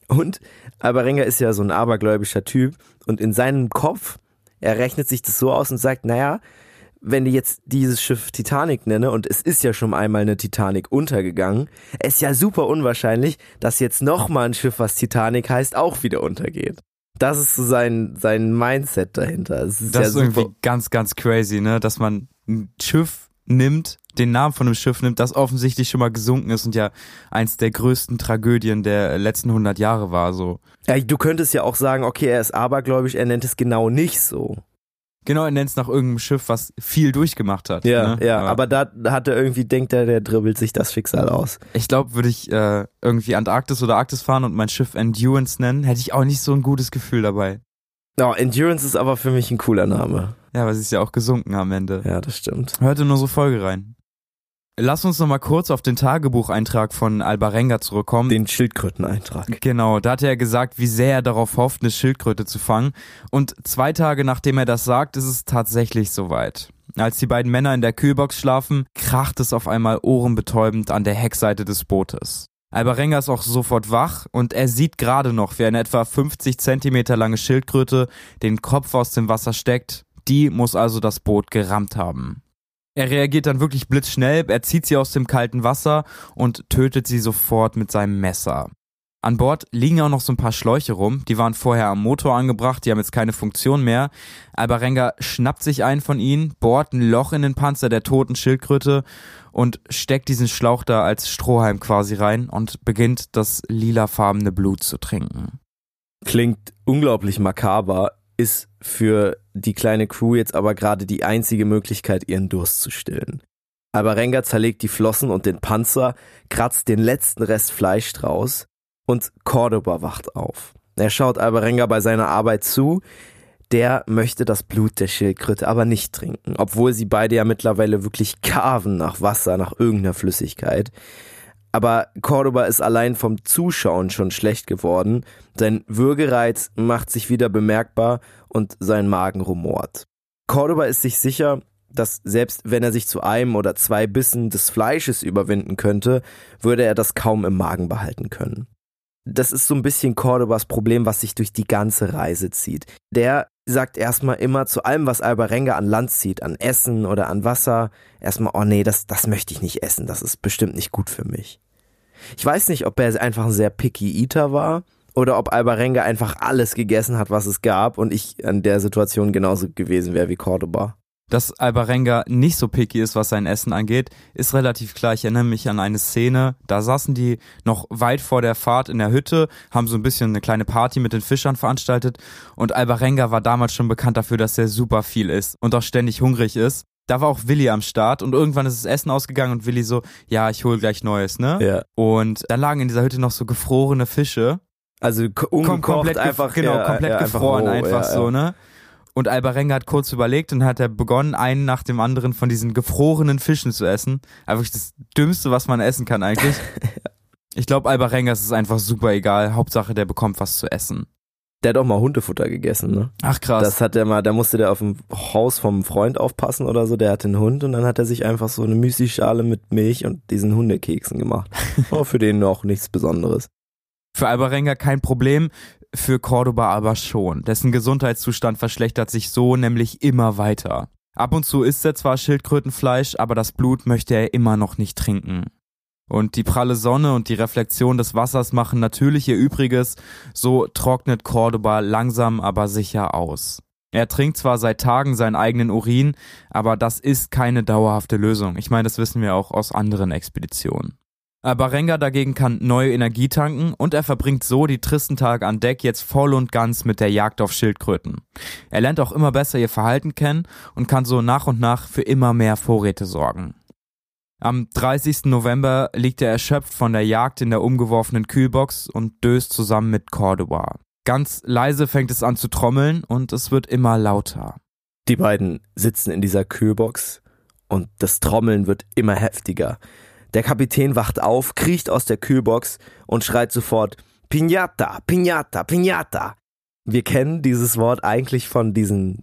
Und Alvarenga ist ja so ein abergläubischer Typ und in seinem Kopf, er rechnet sich das so aus und sagt, naja, wenn ich jetzt dieses Schiff Titanic nenne, und es ist ja schon einmal eine Titanic untergegangen, ist ja super unwahrscheinlich, dass jetzt nochmal ein Schiff, was Titanic heißt, auch wieder untergeht. Das ist so sein, sein Mindset dahinter. Das ist, das ja ist irgendwie ganz, ganz crazy, ne? Dass man ein Schiff nimmt, den Namen von einem Schiff nimmt, das offensichtlich schon mal gesunken ist und ja eins der größten Tragödien der letzten 100 Jahre war, so. Ja, du könntest ja auch sagen, okay, er ist abergläubisch, er nennt es genau nicht so. Genau, er nennt es nach irgendeinem Schiff, was viel durchgemacht hat. Ja, ne? ja, aber da hat er irgendwie, denkt er, der dribbelt sich das Schicksal aus. Ich glaube, würde ich äh, irgendwie Antarktis oder Arktis fahren und mein Schiff Endurance nennen, hätte ich auch nicht so ein gutes Gefühl dabei. Ja, oh, Endurance ist aber für mich ein cooler Name. Ja, aber sie ist ja auch gesunken am Ende. Ja, das stimmt. Hörte nur so Folge rein. Lass uns noch mal kurz auf den Tagebucheintrag von Albarenga zurückkommen. Den Schildkröteneintrag. Genau, da hat er gesagt, wie sehr er darauf hofft, eine Schildkröte zu fangen. Und zwei Tage nachdem er das sagt, ist es tatsächlich soweit. Als die beiden Männer in der Kühlbox schlafen, kracht es auf einmal ohrenbetäubend an der Heckseite des Bootes. Albarenga ist auch sofort wach und er sieht gerade noch, wie eine etwa 50 Zentimeter lange Schildkröte den Kopf aus dem Wasser steckt. Die muss also das Boot gerammt haben. Er reagiert dann wirklich blitzschnell, er zieht sie aus dem kalten Wasser und tötet sie sofort mit seinem Messer. An Bord liegen auch noch so ein paar Schläuche rum, die waren vorher am Motor angebracht, die haben jetzt keine Funktion mehr. Albarenga schnappt sich einen von ihnen, bohrt ein Loch in den Panzer der toten Schildkröte und steckt diesen Schlauch da als Strohhalm quasi rein und beginnt das lilafarbene Blut zu trinken. Klingt unglaublich makaber, ist für die kleine Crew jetzt aber gerade die einzige Möglichkeit, ihren Durst zu stillen. Albarenga zerlegt die Flossen und den Panzer, kratzt den letzten Rest Fleisch draus und Cordoba wacht auf. Er schaut Albarenga bei seiner Arbeit zu. Der möchte das Blut der Schildkröte aber nicht trinken, obwohl sie beide ja mittlerweile wirklich karven nach Wasser, nach irgendeiner Flüssigkeit. Aber Cordoba ist allein vom Zuschauen schon schlecht geworden. Sein Würgereiz macht sich wieder bemerkbar und sein Magen rumort. Cordoba ist sich sicher, dass selbst wenn er sich zu einem oder zwei Bissen des Fleisches überwinden könnte, würde er das kaum im Magen behalten können. Das ist so ein bisschen Cordobas Problem, was sich durch die ganze Reise zieht. Der sagt erstmal immer zu allem, was Albarenga an Land zieht, an Essen oder an Wasser, erstmal, oh nee, das, das möchte ich nicht essen, das ist bestimmt nicht gut für mich. Ich weiß nicht, ob er einfach ein sehr picky Eater war oder ob Albarenga einfach alles gegessen hat, was es gab und ich an der Situation genauso gewesen wäre wie Cordoba. Dass Albarenga nicht so picky ist, was sein Essen angeht, ist relativ klar. Ich erinnere mich an eine Szene, da saßen die noch weit vor der Fahrt in der Hütte, haben so ein bisschen eine kleine Party mit den Fischern veranstaltet und Albarenga war damals schon bekannt dafür, dass er super viel isst und auch ständig hungrig ist. Da war auch Willi am Start und irgendwann ist das Essen ausgegangen und Willi so, ja, ich hol gleich Neues, ne? Ja. Und da lagen in dieser Hütte noch so gefrorene Fische. Also Kom komplett einfach genau, ja, komplett ja, gefroren einfach, einfach, roh, ja, so, ne? Und Albarenga hat kurz überlegt und hat er begonnen, einen nach dem anderen von diesen gefrorenen Fischen zu essen. Einfach das Dümmste, was man essen kann eigentlich. Ich glaube, Albarenga ist es einfach super egal. Hauptsache, der bekommt was zu essen. Der hat auch mal Hundefutter gegessen, ne? Ach krass. Das hat er mal, da musste der auf dem Haus vom Freund aufpassen oder so, der hatte einen Hund und dann hat er sich einfach so eine Müslischale mit Milch und diesen Hundekeksen gemacht. War für den auch nichts Besonderes. Für Albarenga kein Problem, für Cordoba aber schon. Dessen Gesundheitszustand verschlechtert sich so nämlich immer weiter. Ab und zu isst er zwar Schildkrötenfleisch, aber das Blut möchte er immer noch nicht trinken. Und die pralle Sonne und die Reflexion des Wassers machen natürlich ihr Übriges, so trocknet Cordoba langsam aber sicher aus. Er trinkt zwar seit Tagen seinen eigenen Urin, aber das ist keine dauerhafte Lösung. Ich meine, das wissen wir auch aus anderen Expeditionen. Albarenga dagegen kann neue Energie tanken und er verbringt so die tristen Tage an Deck jetzt voll und ganz mit der Jagd auf Schildkröten. Er lernt auch immer besser ihr Verhalten kennen und kann so nach und nach für immer mehr Vorräte sorgen. Am 30. November liegt er erschöpft von der Jagd in der umgeworfenen Kühlbox und döst zusammen mit Cordoba. Ganz leise fängt es an zu trommeln und es wird immer lauter. Die beiden sitzen in dieser Kühlbox und das Trommeln wird immer heftiger. Der Kapitän wacht auf, kriecht aus der Kühlbox und schreit sofort Piñata, Piñata, Piñata. Wir kennen dieses Wort eigentlich von diesen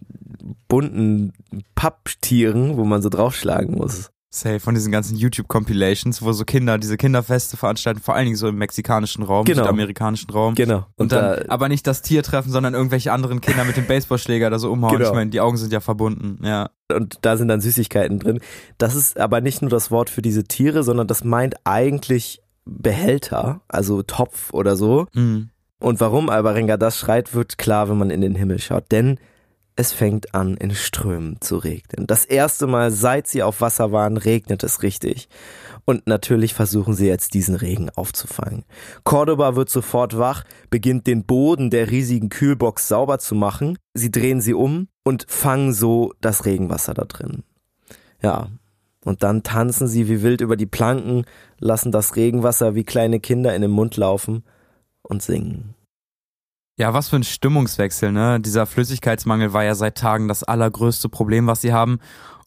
bunten Papptieren, wo man so draufschlagen muss. Safe von diesen ganzen YouTube-Compilations, wo so Kinder diese Kinderfeste veranstalten, vor allen Dingen so im mexikanischen Raum, Genau. südamerikanischen Raum. Genau. Und dann da, aber nicht das Tier treffen, sondern irgendwelche anderen Kinder mit dem Baseballschläger da so umhauen. Genau. Ich meine, die Augen sind ja verbunden, ja. und da sind dann Süßigkeiten drin. Das ist aber nicht nur das Wort für diese Tiere, sondern das meint eigentlich Behälter, also Topf oder so. Mhm. Und warum Alvarenga das schreit, wird klar, wenn man in den Himmel schaut. Denn es fängt an, in Strömen zu regnen. Das erste Mal, seit sie auf Wasser waren, regnet es richtig. Und natürlich versuchen sie jetzt diesen Regen aufzufangen. Cordoba wird sofort wach, beginnt den Boden der riesigen Kühlbox sauber zu machen. Sie drehen sie um und fangen so das Regenwasser da drin. Ja. Und dann tanzen sie wie wild über die Planken, lassen das Regenwasser wie kleine Kinder in den Mund laufen und singen. Ja, was für ein Stimmungswechsel, ne? Dieser Flüssigkeitsmangel war ja seit Tagen das allergrößte Problem, was sie haben.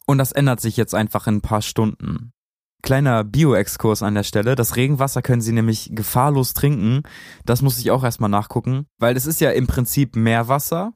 Und das ändert sich jetzt einfach in ein paar Stunden. Kleiner Bio-Exkurs an der Stelle. Das Regenwasser können sie nämlich gefahrlos trinken. Das muss ich auch erstmal nachgucken. Weil es ist ja im Prinzip Meerwasser,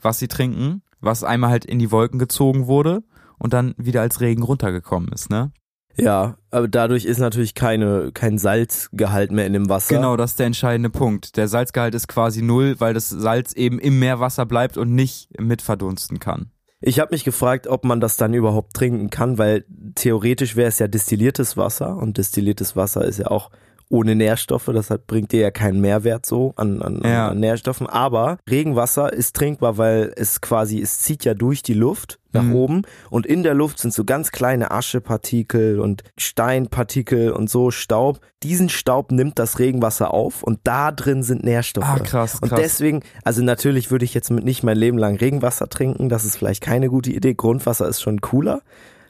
was sie trinken, was einmal halt in die Wolken gezogen wurde und dann wieder als Regen runtergekommen ist, ne? Ja, aber dadurch ist natürlich keine, kein Salzgehalt mehr in dem Wasser. Genau, das ist der entscheidende Punkt. Der Salzgehalt ist quasi null, weil das Salz eben im Meerwasser bleibt und nicht mit verdunsten kann. Ich habe mich gefragt, ob man das dann überhaupt trinken kann, weil theoretisch wäre es ja destilliertes Wasser und destilliertes Wasser ist ja auch ohne Nährstoffe, das hat, bringt dir ja keinen Mehrwert so an, an, Ja. an Nährstoffen. Aber Regenwasser ist trinkbar, weil es quasi, es zieht ja durch die Luft nach Mhm. oben und in der Luft sind so ganz kleine Aschepartikel und Steinpartikel und so Staub. Diesen Staub nimmt das Regenwasser auf und da drin sind Nährstoffe. Ah, krass, Und krass. deswegen, also natürlich würde ich jetzt mit nicht mein Leben lang Regenwasser trinken, das ist vielleicht keine gute Idee. Grundwasser ist schon cooler.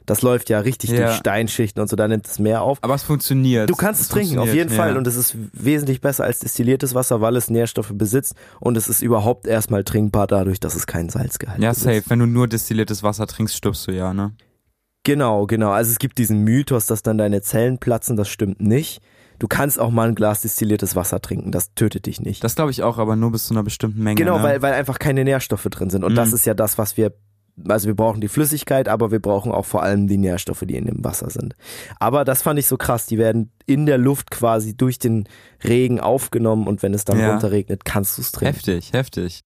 Das läuft ja richtig Ja. durch Steinschichten und so, da nimmt es mehr auf. Aber es funktioniert. Du kannst es trinken, auf jeden funktioniert, Fall. ja. Und es ist wesentlich besser als destilliertes Wasser, weil es Nährstoffe besitzt. Und es ist überhaupt erstmal trinkbar dadurch, dass es keinen Salzgehalt ja, besitzt. safe. Wenn du nur destilliertes Wasser trinkst, stirbst du ja, ne? Genau, genau. Also es gibt diesen Mythos, dass dann deine Zellen platzen. Das stimmt nicht. Du kannst auch mal ein Glas destilliertes Wasser trinken. Das tötet dich nicht. Das glaube ich auch, aber nur bis zu einer bestimmten Menge. Genau, ne? weil, weil einfach keine Nährstoffe drin sind. Und Mhm. das ist ja das, was wir also wir brauchen die Flüssigkeit, aber wir brauchen auch vor allem die Nährstoffe, die in dem Wasser sind. Aber das fand ich so krass, die werden in der Luft quasi durch den Regen aufgenommen und wenn es dann Ja. runterregnet, kannst du es trinken. Heftig, heftig.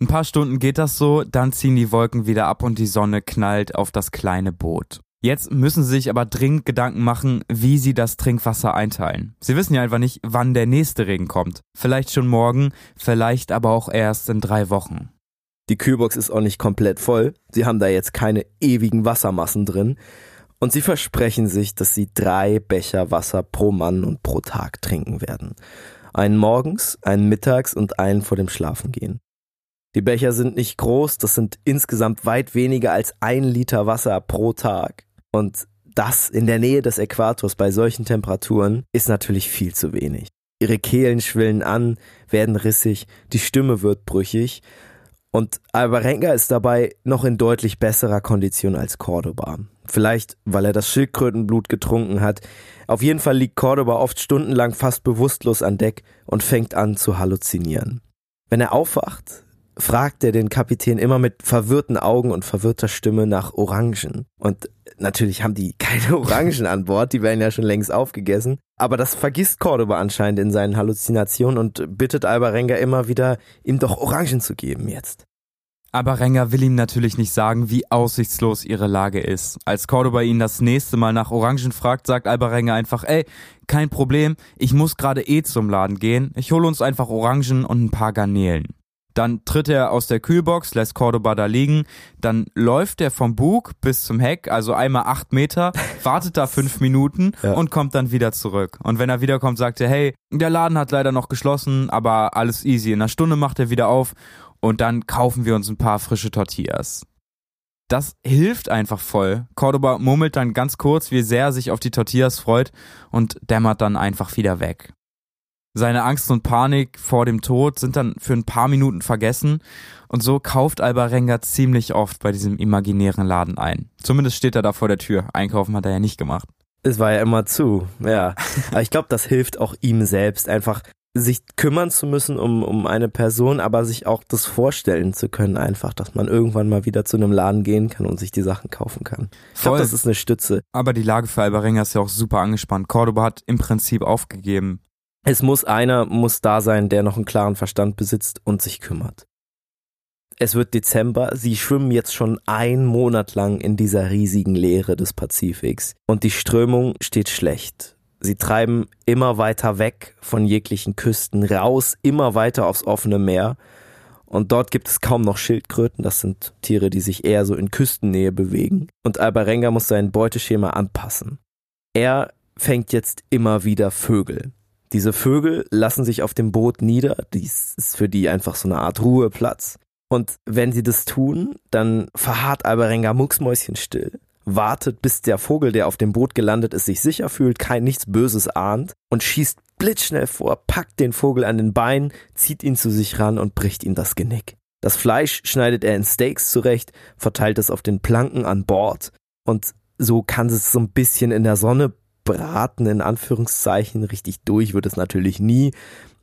Ein paar Stunden geht das so, dann ziehen die Wolken wieder ab und die Sonne knallt auf das kleine Boot. Jetzt müssen sie sich aber dringend Gedanken machen, wie sie das Trinkwasser einteilen. Sie wissen ja einfach nicht, wann der nächste Regen kommt. Vielleicht schon morgen, vielleicht aber auch erst in drei Wochen. Die Kühlbox ist auch nicht komplett voll. Sie haben da jetzt keine ewigen Wassermassen drin. Und sie versprechen sich, dass sie drei Becher Wasser pro Mann und pro Tag trinken werden. Einen morgens, einen mittags und einen vor dem Schlafengehen. Die Becher sind nicht groß, das sind insgesamt weit weniger als ein Liter Wasser pro Tag. Und das in der Nähe des Äquators bei solchen Temperaturen ist natürlich viel zu wenig. Ihre Kehlen schwillen an, werden rissig, die Stimme wird brüchig und Alvarenga ist dabei noch in deutlich besserer Kondition als Cordoba. Vielleicht, weil er das Schildkrötenblut getrunken hat. Auf jeden Fall liegt Cordoba oft stundenlang fast bewusstlos an Deck und fängt an zu halluzinieren. Wenn er aufwacht, fragt er den Kapitän immer mit verwirrten Augen und verwirrter Stimme nach Orangen. Und natürlich haben die keine Orangen an Bord, die werden ja schon längst aufgegessen. Aber das vergisst Cordoba anscheinend in seinen Halluzinationen und bittet Alvarenga immer wieder, ihm doch Orangen zu geben jetzt. Aber Renger will ihm natürlich nicht sagen, wie aussichtslos ihre Lage ist. Als Cordoba ihn das nächste Mal nach Orangen fragt, sagt Albarenga einfach, ey, kein Problem, ich muss gerade eh zum Laden gehen, ich hole uns einfach Orangen und ein paar Garnelen. Dann tritt er aus der Kühlbox, lässt Cordoba da liegen, dann läuft er vom Bug bis zum Heck, also einmal acht Meter, wartet da fünf Minuten Ja. und kommt dann wieder zurück. Und wenn er wiederkommt, sagt er, hey, der Laden hat leider noch geschlossen, aber alles easy. In einer Stunde macht er wieder auf und dann kaufen wir uns ein paar frische Tortillas. Das hilft einfach voll. Cordoba murmelt dann ganz kurz, wie sehr er sich auf die Tortillas freut und dämmert dann einfach wieder weg. Seine Angst und Panik vor dem Tod sind dann für ein paar Minuten vergessen und so kauft Albarenga ziemlich oft bei diesem imaginären Laden ein. Zumindest steht er da vor der Tür. Einkaufen hat er ja nicht gemacht. Es war ja immer zu, ja. Aber ich glaube, das hilft auch ihm selbst, einfach sich kümmern zu müssen um, um eine Person, aber sich auch das vorstellen zu können, einfach, dass man irgendwann mal wieder zu einem Laden gehen kann und sich die Sachen kaufen kann. Ich glaube, das ist eine Stütze. Aber die Lage für Albarenga ist ja auch super angespannt. Cordoba hat im Prinzip aufgegeben. Es muss einer, muss da sein, der noch einen klaren Verstand besitzt und sich kümmert. Es wird Dezember, sie schwimmen jetzt schon einen Monat lang in dieser riesigen Leere des Pazifiks und die Strömung steht schlecht. Sie treiben immer weiter weg von jeglichen Küsten, raus, immer weiter aufs offene Meer. Und dort gibt es kaum noch Schildkröten, das sind Tiere, die sich eher so in Küstennähe bewegen. Und Albarenga muss sein Beuteschema anpassen. Er fängt jetzt immer wieder Vögel. Diese Vögel lassen sich auf dem Boot nieder, dies ist für die einfach so eine Art Ruheplatz. Und wenn sie das tun, dann verharrt Albarenga mucksmäuschenstill, wartet, bis der Vogel, der auf dem Boot gelandet ist, sich sicher fühlt, kein nichts Böses ahnt und schießt blitzschnell vor, packt den Vogel an den Beinen, zieht ihn zu sich ran und bricht ihm das Genick. Das Fleisch schneidet er in Steaks zurecht, verteilt es auf den Planken an Bord und so kann es so ein bisschen in der Sonne braten, in Anführungszeichen. Richtig durch wird es natürlich nie,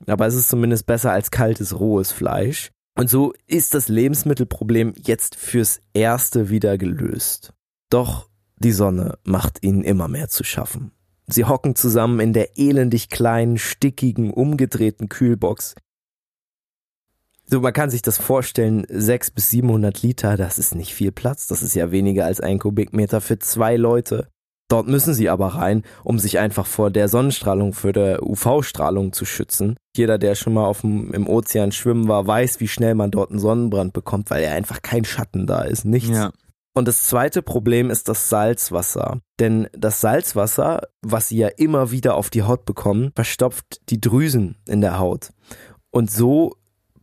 aber es ist zumindest besser als kaltes, rohes Fleisch. Und so ist das Lebensmittelproblem jetzt fürs Erste wieder gelöst. Doch die Sonne macht ihnen immer mehr zu schaffen. Sie hocken zusammen in der elendig kleinen, stickigen, umgedrehten Kühlbox. So, man kann sich das vorstellen, 600 bis 700 Liter, das ist nicht viel Platz, das ist ja weniger als ein Kubikmeter für zwei Leute. Dort müssen sie aber rein, um sich einfach vor der Sonnenstrahlung, für der UV-Strahlung zu schützen. Jeder, der schon mal auf dem, im Ozean schwimmen war, weiß, wie schnell man dort einen Sonnenbrand bekommt, weil ja einfach kein Schatten da ist, nichts. Ja. Und das zweite Problem ist das Salzwasser. Denn das Salzwasser, was sie ja immer wieder auf die Haut bekommen, verstopft die Drüsen in der Haut. Und so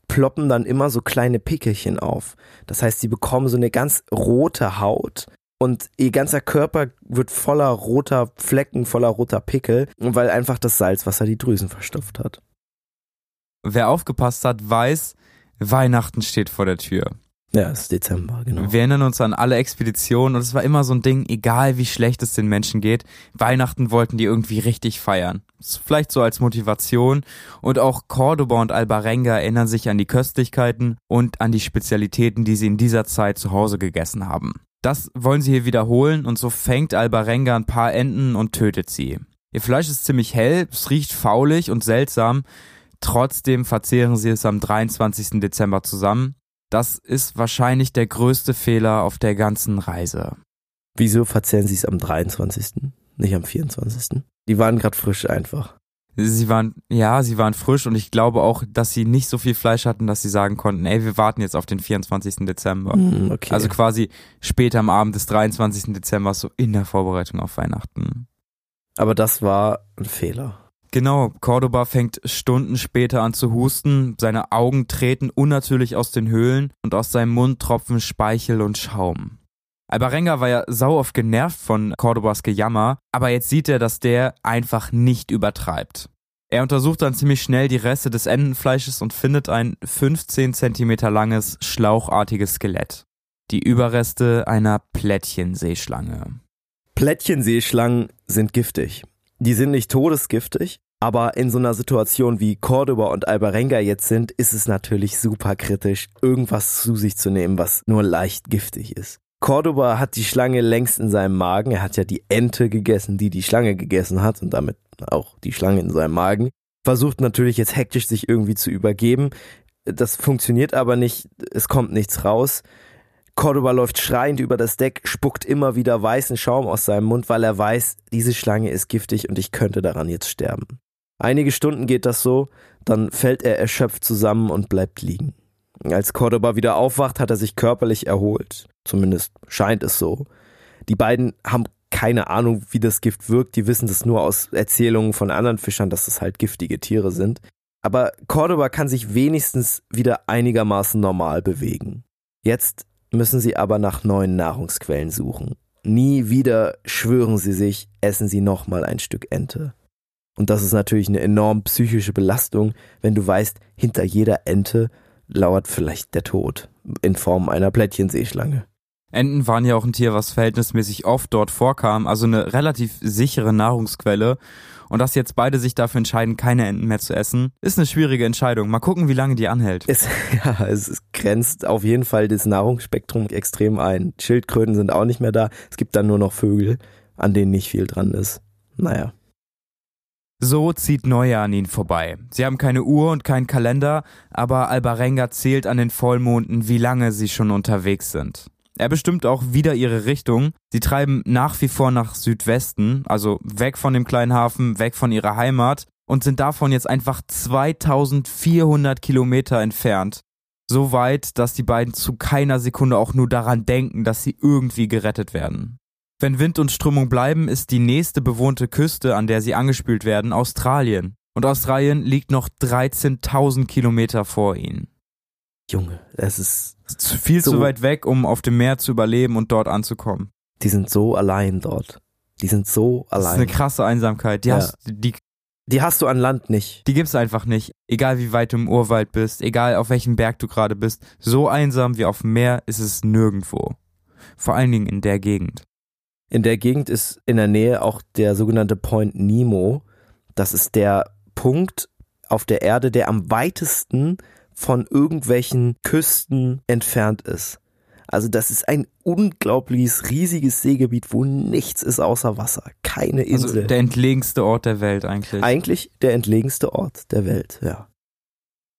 ploppen dann immer so kleine Pickelchen auf. Das heißt, sie bekommen so eine ganz rote Haut und ihr ganzer Körper wird voller roter Flecken, voller roter Pickel, weil einfach das Salzwasser die Drüsen verstopft hat. Wer aufgepasst hat, weiß, Weihnachten steht vor der Tür. Ja, es ist Dezember, genau. Wir erinnern uns an alle Expeditionen und es war immer so ein Ding, egal wie schlecht es den Menschen geht, Weihnachten wollten die irgendwie richtig feiern. Vielleicht so als Motivation und auch Cordoba und Albarenga erinnern sich an die Köstlichkeiten und an die Spezialitäten, die sie in dieser Zeit zu Hause gegessen haben. Das wollen sie hier wiederholen und so fängt Albarenga ein paar Enten und tötet sie. Ihr Fleisch ist ziemlich hell, es riecht faulig und seltsam, trotzdem verzehren sie es am 23. Dezember zusammen das ist wahrscheinlich der größte Fehler auf der ganzen Reise. Wieso verzehren sie es am 23., nicht am 24.? Die waren gerade frisch einfach. Sie waren, ja, sie waren frisch und ich glaube auch, dass sie nicht so viel Fleisch hatten, dass sie sagen konnten, ey, wir warten jetzt auf den 24. Dezember. Mm, okay. Also quasi später am Abend des 23. Dezember, so in der Vorbereitung auf Weihnachten. Aber das war ein Fehler. Genau, Cordoba fängt Stunden später an zu husten, seine Augen treten unnatürlich aus den Höhlen und aus seinem Mund tropfen Speichel und Schaum. Albarenga war ja sau oft genervt von Cordobas Gejammer, aber jetzt sieht er, dass der einfach nicht übertreibt. Er untersucht dann ziemlich schnell die Reste des Entenfleisches und findet ein 15 cm langes, schlauchartiges Skelett. Die Überreste einer Plättchenseeschlange. Plättchenseeschlangen sind giftig. Die sind nicht todesgiftig, aber in so einer Situation wie Cordoba und Albarenga jetzt sind, ist es natürlich super kritisch, irgendwas zu sich zu nehmen, was nur leicht giftig ist. Cordoba hat die Schlange längst in seinem Magen. Er hat ja die Ente gegessen, die die Schlange gegessen hat und damit auch die Schlange in seinem Magen. Versucht natürlich jetzt hektisch sich irgendwie zu übergeben. Das funktioniert aber nicht. Es kommt nichts raus. Cordoba läuft schreiend über das Deck, spuckt immer wieder weißen Schaum aus seinem Mund, weil er weiß, diese Schlange ist giftig und ich könnte daran jetzt sterben. Einige Stunden geht das so, dann fällt er erschöpft zusammen und bleibt liegen. Als Cordoba wieder aufwacht, hat er sich körperlich erholt. Zumindest scheint es so. Die beiden haben keine Ahnung, wie das Gift wirkt. Die wissen das nur aus Erzählungen von anderen Fischern, dass das halt giftige Tiere sind. Aber Cordoba kann sich wenigstens wieder einigermaßen normal bewegen. Jetzt müssen sie aber nach neuen Nahrungsquellen suchen. Nie wieder schwören sie sich, essen sie nochmal ein Stück Ente. Und das ist natürlich eine enorm psychische Belastung, wenn du weißt, hinter jeder Ente lauert vielleicht der Tod in Form einer Plättchenseeschlange. Enten waren ja auch ein Tier, was verhältnismäßig oft dort vorkam, also eine relativ sichere Nahrungsquelle. Und dass jetzt beide sich dafür entscheiden, keine Enten mehr zu essen, ist eine schwierige Entscheidung. Mal gucken, wie lange die anhält. Es, ja, es grenzt auf jeden Fall das Nahrungsspektrum extrem ein. Schildkröten sind auch nicht mehr da. Es gibt dann nur noch Vögel, an denen nicht viel dran ist. Naja. So zieht Neujahr an ihnen vorbei. Sie haben keine Uhr und keinen Kalender, aber Albarenga zählt an den Vollmonden, wie lange sie schon unterwegs sind. Er bestimmt auch wieder ihre Richtung. Sie treiben nach wie vor nach Südwesten, also weg von dem kleinen Hafen, weg von ihrer Heimat und sind davon jetzt einfach 2400 Kilometer entfernt. So weit, dass die beiden zu keiner Sekunde auch nur daran denken, dass sie irgendwie gerettet werden. Wenn Wind und Strömung bleiben, ist die nächste bewohnte Küste, an der sie angespült werden, Australien. Und Australien liegt noch 13.000 Kilometer vor ihnen. Junge, es ist viel so, zu weit weg, um auf dem Meer zu überleben und dort anzukommen. Die sind so allein dort. Die sind so allein. Das ist eine krasse Einsamkeit. Die, ja. hast, die, die hast du an Land nicht. Die gibt's einfach nicht. Egal wie weit du im Urwald bist, egal auf welchem Berg du gerade bist, so einsam wie auf dem Meer ist es nirgendwo. Vor allen Dingen in der Gegend. In der Gegend ist in der Nähe auch der sogenannte Point Nemo. Das ist der Punkt auf der Erde, der am weitesten von irgendwelchen Küsten entfernt ist. Also das ist ein unglaubliches, riesiges Seegebiet, wo nichts ist außer Wasser. Keine also Insel. Also der entlegenste Ort der Welt eigentlich. Eigentlich der entlegenste Ort der Welt, ja.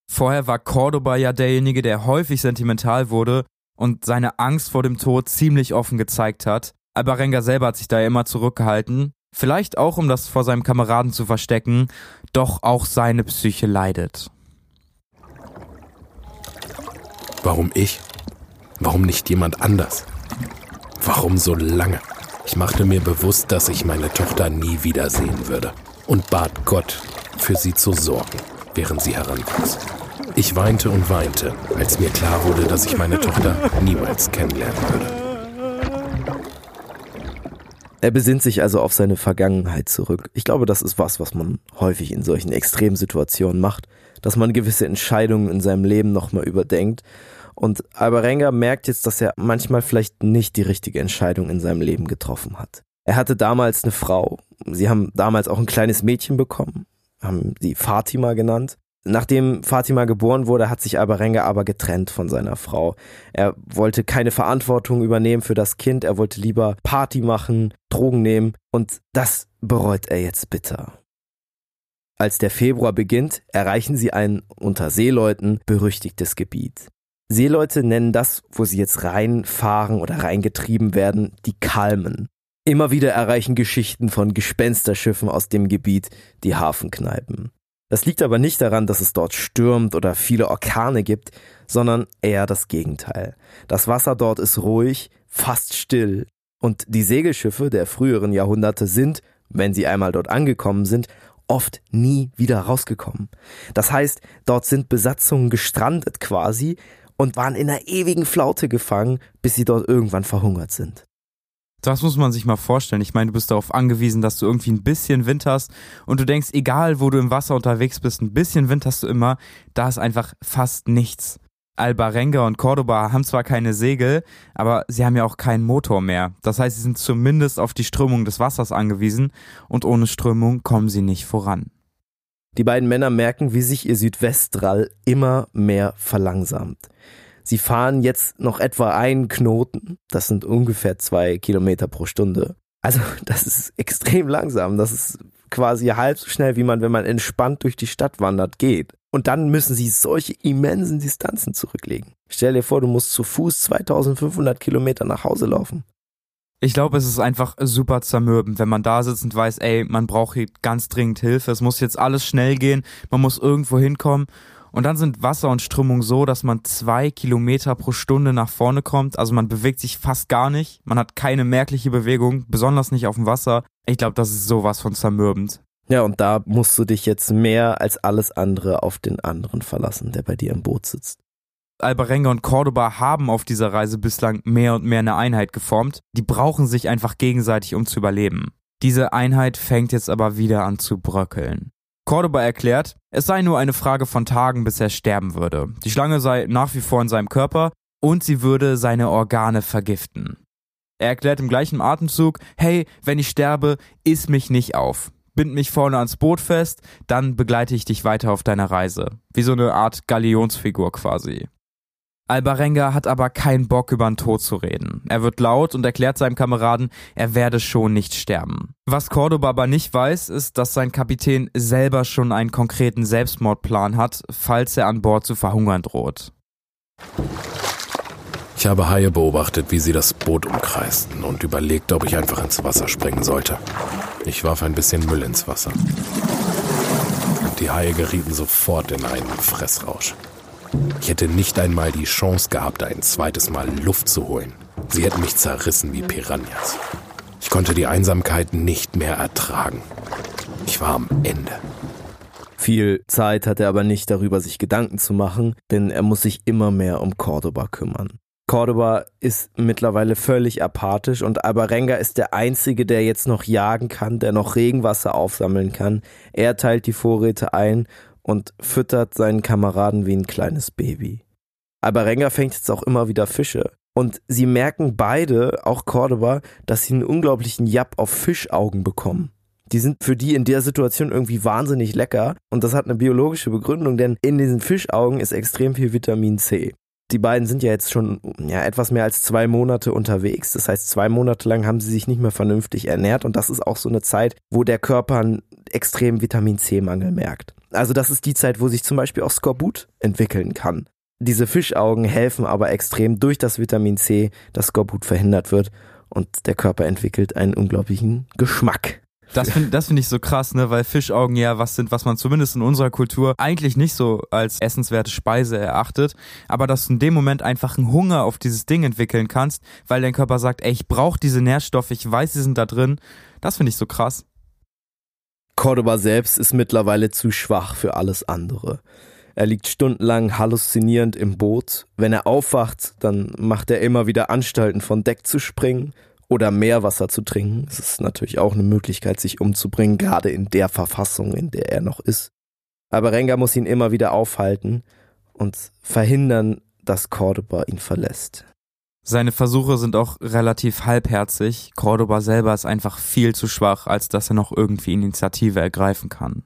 Vorher war Cordoba ja derjenige, der häufig sentimental wurde und seine Angst vor dem Tod ziemlich offen gezeigt hat. Albarenga selber hat sich da immer zurückgehalten. Vielleicht auch, um das vor seinem Kameraden zu verstecken, doch auch seine Psyche leidet. Warum ich? Warum nicht jemand anders? Warum so lange? Ich machte mir bewusst, dass ich meine Tochter nie wiedersehen würde und bat Gott, für sie zu sorgen, während sie heranwuchs. Ich weinte und weinte, als mir klar wurde, dass ich meine Tochter niemals kennenlernen würde. Er besinnt sich also auf seine Vergangenheit zurück. Ich glaube, das ist was, was man häufig in solchen Extremsituationen macht, dass man gewisse Entscheidungen in seinem Leben nochmal überdenkt Und Albarenga merkt jetzt, dass er manchmal vielleicht nicht die richtige Entscheidung in seinem Leben getroffen hat. Er hatte damals eine Frau. Sie haben damals auch ein kleines Mädchen bekommen, haben sie Fatima genannt. Nachdem Fatima geboren wurde, hat sich Albarenga aber getrennt von seiner Frau. Er wollte keine Verantwortung übernehmen für das Kind, er wollte lieber Party machen, Drogen nehmen und das bereut er jetzt bitter. Als der Februar beginnt, erreichen sie ein unter Seeleuten berüchtigtes Gebiet. Seeleute nennen das, wo sie jetzt reinfahren oder reingetrieben werden, die Kalmen. Immer wieder erreichen Geschichten von Gespensterschiffen aus dem Gebiet die Hafenkneipen. Das liegt aber nicht daran, dass es dort stürmt oder viele Orkane gibt, sondern eher das Gegenteil. Das Wasser dort ist ruhig, fast still, und die Segelschiffe der früheren Jahrhunderte sind, wenn sie einmal dort angekommen sind, oft nie wieder rausgekommen. Das heißt, dort sind Besatzungen gestrandet quasi und waren in einer ewigen Flaute gefangen, bis sie dort irgendwann verhungert sind. Das muss man sich mal vorstellen. Ich meine, du bist darauf angewiesen, dass du irgendwie ein bisschen Wind hast und du denkst, egal wo du im Wasser unterwegs bist, ein bisschen Wind hast du immer, da ist einfach fast nichts. Albarenga und Cordoba haben zwar keine Segel, aber sie haben ja auch keinen Motor mehr. Das heißt, sie sind zumindest auf die Strömung des Wassers angewiesen und ohne Strömung kommen sie nicht voran. Die beiden Männer merken, wie sich ihr Südwestdrall immer mehr verlangsamt. Sie fahren jetzt noch etwa einen Knoten, das sind ungefähr zwei Kilometer pro Stunde. Also das ist extrem langsam, das ist quasi halb so schnell, wie man, wenn man entspannt durch die Stadt wandert, geht. Und dann müssen sie solche immensen Distanzen zurücklegen. Stell dir vor, du musst zu Fuß 2500 Kilometer nach Hause laufen. Ich glaube, es ist einfach super zermürbend, wenn man da sitzt und weiß, ey, man braucht hier ganz dringend Hilfe, es muss jetzt alles schnell gehen, man muss irgendwo hinkommen. Und dann sind Wasser und Strömung so, dass man zwei Kilometer pro Stunde nach vorne kommt. Also man bewegt sich fast gar nicht. Man hat keine merkliche Bewegung, besonders nicht auf dem Wasser. Ich glaube, das ist sowas von zermürbend. Ja, und da musst du dich jetzt mehr als alles andere auf den anderen verlassen, der bei dir im Boot sitzt. Albarenga und Cordoba haben auf dieser Reise bislang mehr und mehr eine Einheit geformt. Die brauchen sich einfach gegenseitig, um zu überleben. Diese Einheit fängt jetzt aber wieder an zu bröckeln. Cordoba erklärt, es sei nur eine Frage von Tagen, bis er sterben würde. Die Schlange sei nach wie vor in seinem Körper und sie würde seine Organe vergiften. Er erklärt im gleichen Atemzug, hey, wenn ich sterbe, iss mich nicht auf bind mich vorne ans Boot fest, dann begleite ich dich weiter auf deiner Reise. Wie so eine Art Galionsfigur quasi. Albarenga hat aber keinen Bock über den Tod zu reden. Er wird laut und erklärt seinem Kameraden, er werde schon nicht sterben. Was Cordoba aber nicht weiß, ist, dass sein Kapitän selber schon einen konkreten Selbstmordplan hat, falls er an Bord zu verhungern droht. Ich habe Haie beobachtet, wie sie das Boot umkreisten und überlegt, ob ich einfach ins Wasser springen sollte. Ich warf ein bisschen Müll ins Wasser. Und die Haie gerieten sofort in einen Fressrausch. Ich hätte nicht einmal die Chance gehabt, ein zweites Mal Luft zu holen. Sie hätten mich zerrissen wie Piranhas. Ich konnte die Einsamkeit nicht mehr ertragen. Ich war am Ende. Viel Zeit hat er aber nicht darüber, sich Gedanken zu machen, denn er muss sich immer mehr um Cordoba kümmern. Cordoba ist mittlerweile völlig apathisch und Albarenga ist der Einzige, der jetzt noch jagen kann, der noch Regenwasser aufsammeln kann. Er teilt die Vorräte ein und füttert seinen Kameraden wie ein kleines Baby. Albarenga fängt jetzt auch immer wieder Fische. Und sie merken beide, auch Cordoba, dass sie einen unglaublichen Japp auf Fischaugen bekommen. Die sind für die in der Situation irgendwie wahnsinnig lecker und das hat eine biologische Begründung, denn in diesen Fischaugen ist extrem viel Vitamin C. Die beiden sind ja jetzt schon ja, etwas mehr als zwei Monate unterwegs. Das heißt, zwei Monate lang haben sie sich nicht mehr vernünftig ernährt und das ist auch so eine Zeit, wo der Körper einen extremen Vitamin C-Mangel merkt. Also das ist die Zeit, wo sich zum Beispiel auch Skorbut entwickeln kann. Diese Fischaugen helfen aber extrem durch das Vitamin C, dass Skorbut verhindert wird und der Körper entwickelt einen unglaublichen Geschmack. Das finde das find ich so krass, ne, weil Fischaugen ja was sind, was man zumindest in unserer Kultur eigentlich nicht so als essenswerte Speise erachtet, aber dass du in dem Moment einfach einen Hunger auf dieses Ding entwickeln kannst, weil dein Körper sagt, ey, ich brauche diese Nährstoffe, ich weiß, sie sind da drin. Das finde ich so krass. Cordoba selbst ist mittlerweile zu schwach für alles andere. Er liegt stundenlang halluzinierend im Boot. Wenn er aufwacht, dann macht er immer wieder Anstalten, von Deck zu springen oder Meerwasser zu trinken. Das ist natürlich auch eine Möglichkeit, sich umzubringen, gerade in der Verfassung, in der er noch ist. Aber Renga muss ihn immer wieder aufhalten und verhindern, dass Cordoba ihn verlässt. Seine Versuche sind auch relativ halbherzig. Cordoba selber ist einfach viel zu schwach, als dass er noch irgendwie Initiative ergreifen kann.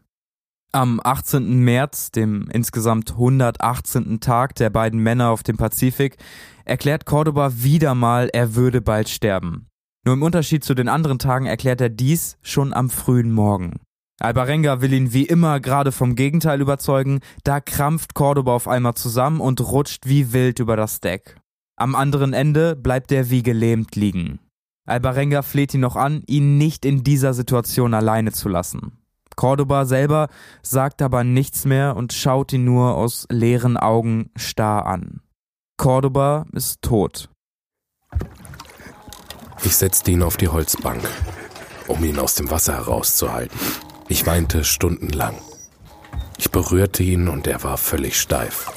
Am 18. März, dem insgesamt 118. Tag der beiden Männer auf dem Pazifik, erklärt Cordoba wieder mal, er würde bald sterben. Nur im Unterschied zu den anderen Tagen erklärt er dies schon am frühen Morgen. Albarenga will ihn wie immer gerade vom Gegenteil überzeugen, da krampft Cordoba auf einmal zusammen und rutscht wie wild über das Deck. Am anderen Ende bleibt er wie gelähmt liegen. Albarenga fleht ihn noch an, ihn nicht in dieser Situation alleine zu lassen. Cordoba selber sagt aber nichts mehr und schaut ihn nur aus leeren Augen starr an. Cordoba ist tot. Ich setzte ihn auf die Holzbank, um ihn aus dem Wasser herauszuhalten. Ich weinte stundenlang. Ich berührte ihn und er war völlig steif.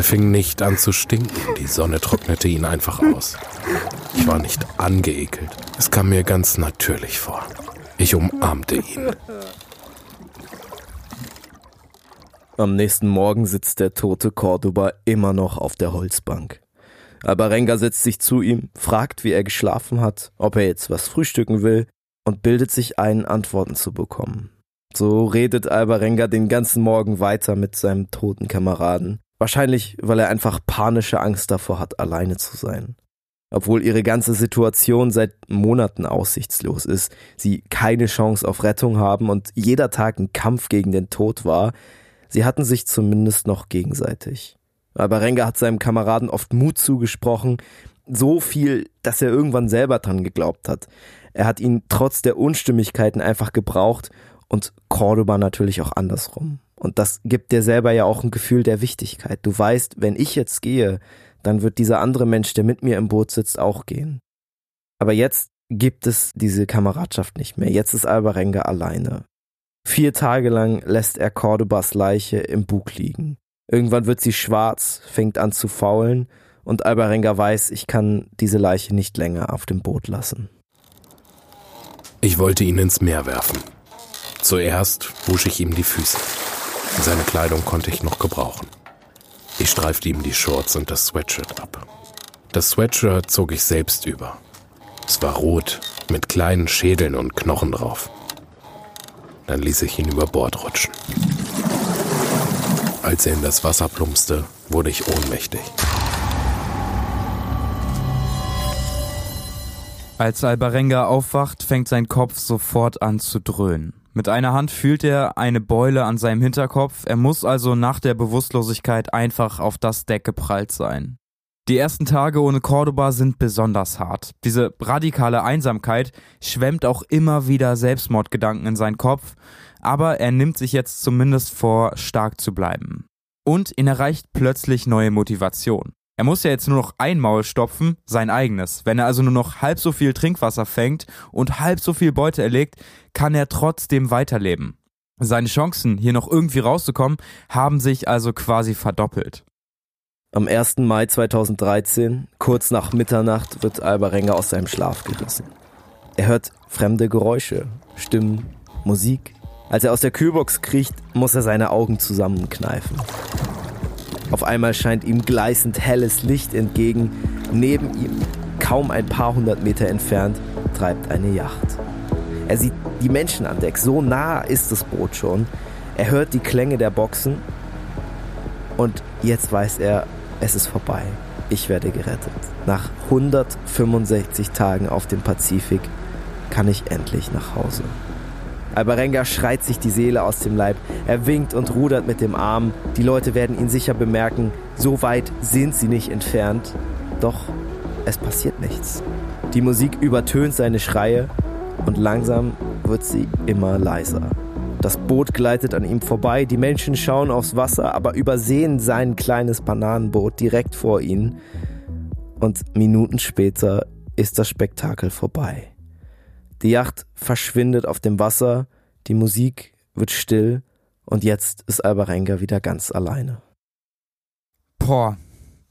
Er fing nicht an zu stinken, die Sonne trocknete ihn einfach aus. Ich war nicht angeekelt, es kam mir ganz natürlich vor. Ich umarmte ihn. Am nächsten Morgen sitzt der tote Cordoba immer noch auf der Holzbank. Albarenga setzt sich zu ihm, fragt, wie er geschlafen hat, ob er jetzt was frühstücken will und bildet sich ein, Antworten zu bekommen. So redet Albarenga den ganzen Morgen weiter mit seinem toten Kameraden. Wahrscheinlich, weil er einfach panische Angst davor hat, alleine zu sein obwohl ihre ganze Situation seit Monaten aussichtslos ist, sie keine Chance auf Rettung haben und jeder Tag ein Kampf gegen den Tod war, sie hatten sich zumindest noch gegenseitig. Aber Renga hat seinem Kameraden oft Mut zugesprochen, so viel, dass er irgendwann selber dran geglaubt hat. Er hat ihn trotz der Unstimmigkeiten einfach gebraucht und Cordoba natürlich auch andersrum. Und das gibt dir selber ja auch ein Gefühl der Wichtigkeit. Du weißt, wenn ich jetzt gehe, dann wird dieser andere Mensch, der mit mir im Boot sitzt, auch gehen. Aber jetzt gibt es diese Kameradschaft nicht mehr. Jetzt ist Albarenga alleine. Vier Tage lang lässt er Cordobas Leiche im Bug liegen. Irgendwann wird sie schwarz, fängt an zu faulen und Albarenga weiß, ich kann diese Leiche nicht länger auf dem Boot lassen. Ich wollte ihn ins Meer werfen. Zuerst wusch ich ihm die Füße. Seine Kleidung konnte ich noch gebrauchen. Ich streifte ihm die Shorts und das Sweatshirt ab. Das Sweatshirt zog ich selbst über. Es war rot, mit kleinen Schädeln und Knochen drauf. Dann ließ ich ihn über Bord rutschen. Als er in das Wasser plumpste, wurde ich ohnmächtig. Als Albarenga aufwacht, fängt sein Kopf sofort an zu dröhnen. Mit einer Hand fühlt er eine Beule an seinem Hinterkopf, er muss also nach der Bewusstlosigkeit einfach auf das Deck geprallt sein. Die ersten Tage ohne Cordoba sind besonders hart. Diese radikale Einsamkeit schwemmt auch immer wieder Selbstmordgedanken in seinen Kopf, aber er nimmt sich jetzt zumindest vor, stark zu bleiben. Und ihn erreicht plötzlich neue Motivation. Er muss ja jetzt nur noch ein Maul stopfen, sein eigenes. Wenn er also nur noch halb so viel Trinkwasser fängt und halb so viel Beute erlegt, kann er trotzdem weiterleben. Seine Chancen, hier noch irgendwie rauszukommen, haben sich also quasi verdoppelt. Am 1. Mai 2013, kurz nach Mitternacht, wird Albarenga aus seinem Schlaf gerissen. Er hört fremde Geräusche, Stimmen, Musik. Als er aus der Kühlbox kriecht, muss er seine Augen zusammenkneifen. Auf einmal scheint ihm gleißend helles Licht entgegen. Neben ihm, kaum ein paar hundert Meter entfernt, treibt eine Yacht. Er sieht die Menschen an Deck, so nah ist das Boot schon. Er hört die Klänge der Boxen und jetzt weiß er, es ist vorbei. Ich werde gerettet. Nach 165 Tagen auf dem Pazifik kann ich endlich nach Hause. Albarenga schreit sich die Seele aus dem Leib. Er winkt und rudert mit dem Arm. Die Leute werden ihn sicher bemerken. So weit sind sie nicht entfernt. Doch es passiert nichts. Die Musik übertönt seine Schreie und langsam wird sie immer leiser. Das Boot gleitet an ihm vorbei, die Menschen schauen aufs Wasser, aber übersehen sein kleines Bananenboot direkt vor ihnen. Und Minuten später ist das Spektakel vorbei. Die Yacht verschwindet auf dem Wasser, die Musik wird still und jetzt ist Albarenga wieder ganz alleine. Boah,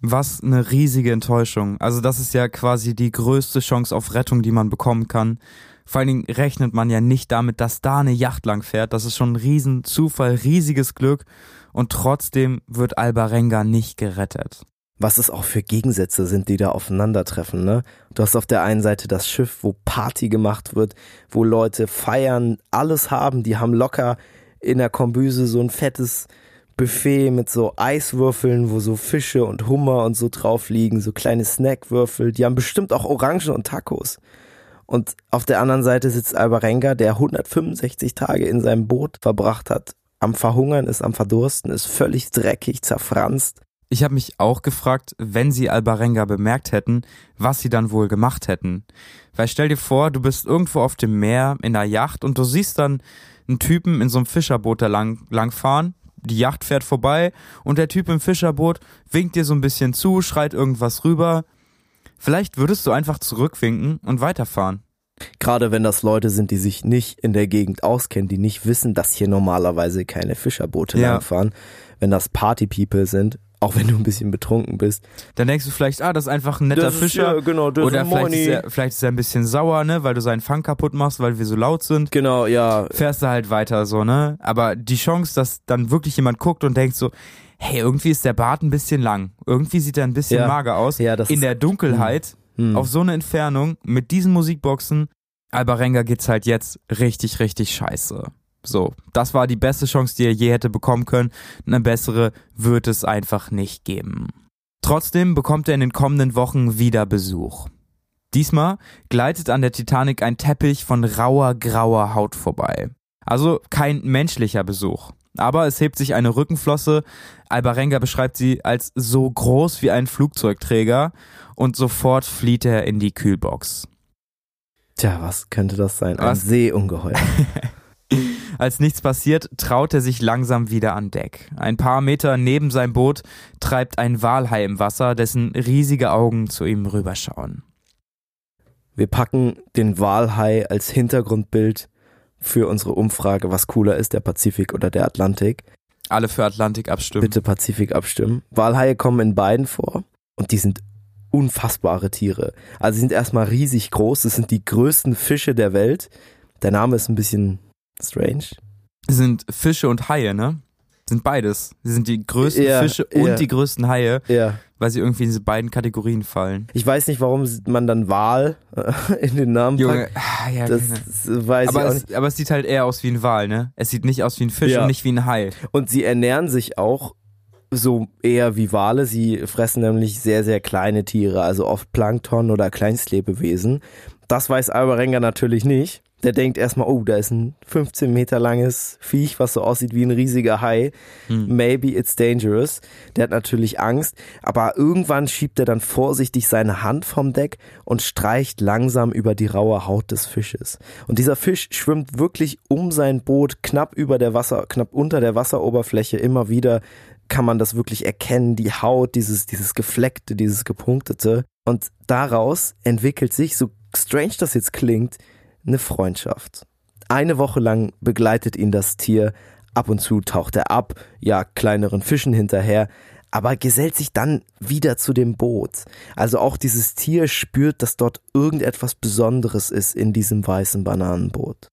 was eine riesige Enttäuschung. Also das ist ja quasi die größte Chance auf Rettung, die man bekommen kann. Vor allen Dingen rechnet man ja nicht damit, dass da eine Yacht lang fährt. Das ist schon ein Riesenzufall, riesiges Glück. Und trotzdem wird Albarenga nicht gerettet. Was es auch für Gegensätze sind, die da aufeinandertreffen. Ne? Du hast auf der einen Seite das Schiff, wo Party gemacht wird, wo Leute feiern, alles haben, die haben locker in der Kombüse so ein fettes Buffet mit so Eiswürfeln, wo so Fische und Hummer und so drauf liegen, so kleine Snackwürfel. Die haben bestimmt auch Orangen und Tacos. Und auf der anderen Seite sitzt Alvarenga, der 165 Tage in seinem Boot verbracht hat, am Verhungern ist, am Verdursten, ist völlig dreckig, zerfranst ich habe mich auch gefragt, wenn sie Albarenga bemerkt hätten, was sie dann wohl gemacht hätten. Weil stell dir vor, du bist irgendwo auf dem Meer in einer Yacht und du siehst dann einen Typen in so einem Fischerboot da lang, langfahren. Die Yacht fährt vorbei und der Typ im Fischerboot winkt dir so ein bisschen zu, schreit irgendwas rüber. Vielleicht würdest du einfach zurückwinken und weiterfahren. Gerade wenn das Leute sind, die sich nicht in der Gegend auskennen, die nicht wissen, dass hier normalerweise keine Fischerboote ja. langfahren. Wenn das Party-People sind, auch wenn du ein bisschen betrunken bist. Dann denkst du vielleicht, ah, das ist einfach ein netter das Fischer. Ist, ja, genau, das Oder ist vielleicht ist, er, vielleicht ist er ein bisschen sauer, ne, weil du seinen Fang kaputt machst, weil wir so laut sind. Genau, ja. Fährst du halt weiter so, ne? Aber die Chance, dass dann wirklich jemand guckt und denkt so, hey, irgendwie ist der Bart ein bisschen lang. Irgendwie sieht er ein bisschen ja. mager aus. Ja, das In der Dunkelheit, hm. auf so eine Entfernung, mit diesen Musikboxen, Albarenga geht's halt jetzt richtig, richtig scheiße. So, das war die beste Chance, die er je hätte bekommen können. Eine bessere wird es einfach nicht geben. Trotzdem bekommt er in den kommenden Wochen wieder Besuch. Diesmal gleitet an der Titanic ein Teppich von rauer, grauer Haut vorbei. Also kein menschlicher Besuch. Aber es hebt sich eine Rückenflosse. Albarenga beschreibt sie als so groß wie ein Flugzeugträger und sofort flieht er in die Kühlbox. Tja, was könnte das sein? Ein was? Seeungeheuer. Als nichts passiert, traut er sich langsam wieder an Deck. Ein paar Meter neben seinem Boot treibt ein Walhai im Wasser, dessen riesige Augen zu ihm rüberschauen. Wir packen den Walhai als Hintergrundbild für unsere Umfrage, was cooler ist, der Pazifik oder der Atlantik. Alle für Atlantik abstimmen. Bitte Pazifik abstimmen. Walhaie kommen in beiden vor und die sind unfassbare Tiere. Also sie sind erstmal riesig groß, das sind die größten Fische der Welt. Der Name ist ein bisschen Strange. Sind Fische und Haie, ne? Sind beides. Sie sind die größten ja, Fische und ja. die größten Haie, ja. weil sie irgendwie in diese beiden Kategorien fallen. Ich weiß nicht, warum man dann Wal äh, in den Namen Junge, packt. ah, ja, das genau. weiß aber ich auch es, nicht. Aber es sieht halt eher aus wie ein Wal, ne? Es sieht nicht aus wie ein Fisch und nicht wie ein Hai. Und sie ernähren sich auch so eher wie Wale. Sie fressen nämlich sehr, sehr kleine Tiere, also oft Plankton oder Kleinstlebewesen. Das weiß Alvarenga natürlich nicht. Der denkt erstmal, oh, da ist ein 15 Meter langes Viech, was so aussieht wie ein riesiger Hai. Hm. Maybe it's dangerous. Der hat natürlich Angst, aber irgendwann schiebt er dann vorsichtig seine Hand vom Deck und streicht langsam über die raue Haut des Fisches. Und dieser Fisch schwimmt wirklich um sein Boot knapp über der Wasser, knapp unter der Wasseroberfläche immer wieder kann man das wirklich erkennen, die Haut, dieses, dieses Gefleckte, dieses Gepunktete. Und daraus entwickelt sich, so strange das jetzt klingt, eine Freundschaft. Eine Woche lang begleitet ihn das Tier, ab und zu taucht er ab, ja kleineren Fischen hinterher, aber gesellt sich dann wieder zu dem Boot. Also auch dieses Tier spürt, dass dort irgendetwas Besonderes ist in diesem weißen Bananenboot.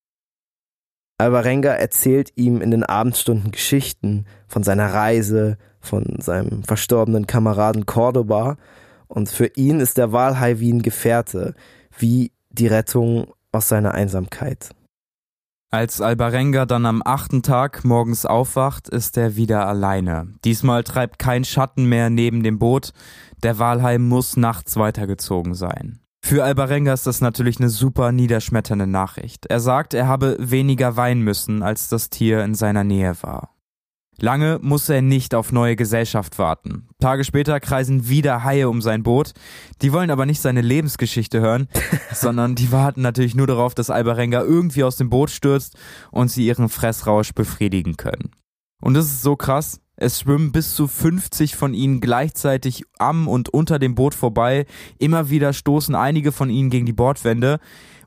Alvarenga erzählt ihm in den Abendstunden Geschichten von seiner Reise, von seinem verstorbenen Kameraden Cordoba und für ihn ist der Walhai wie ein Gefährte, wie die Rettung aus seiner Einsamkeit. Als Albarenga dann am achten Tag morgens aufwacht, ist er wieder alleine. Diesmal treibt kein Schatten mehr neben dem Boot. Der Walhai muss nachts weitergezogen sein. Für Albarenga ist das natürlich eine super niederschmetternde Nachricht. Er sagt, er habe weniger weinen müssen, als das Tier in seiner Nähe war. Lange muss er nicht auf neue Gesellschaft warten. Tage später kreisen wieder Haie um sein Boot. Die wollen aber nicht seine Lebensgeschichte hören, sondern die warten natürlich nur darauf, dass Albarenga irgendwie aus dem Boot stürzt und sie ihren Fressrausch befriedigen können. Und das ist so krass. Es schwimmen bis zu 50 von ihnen gleichzeitig am und unter dem Boot vorbei. Immer wieder stoßen einige von ihnen gegen die Bordwände,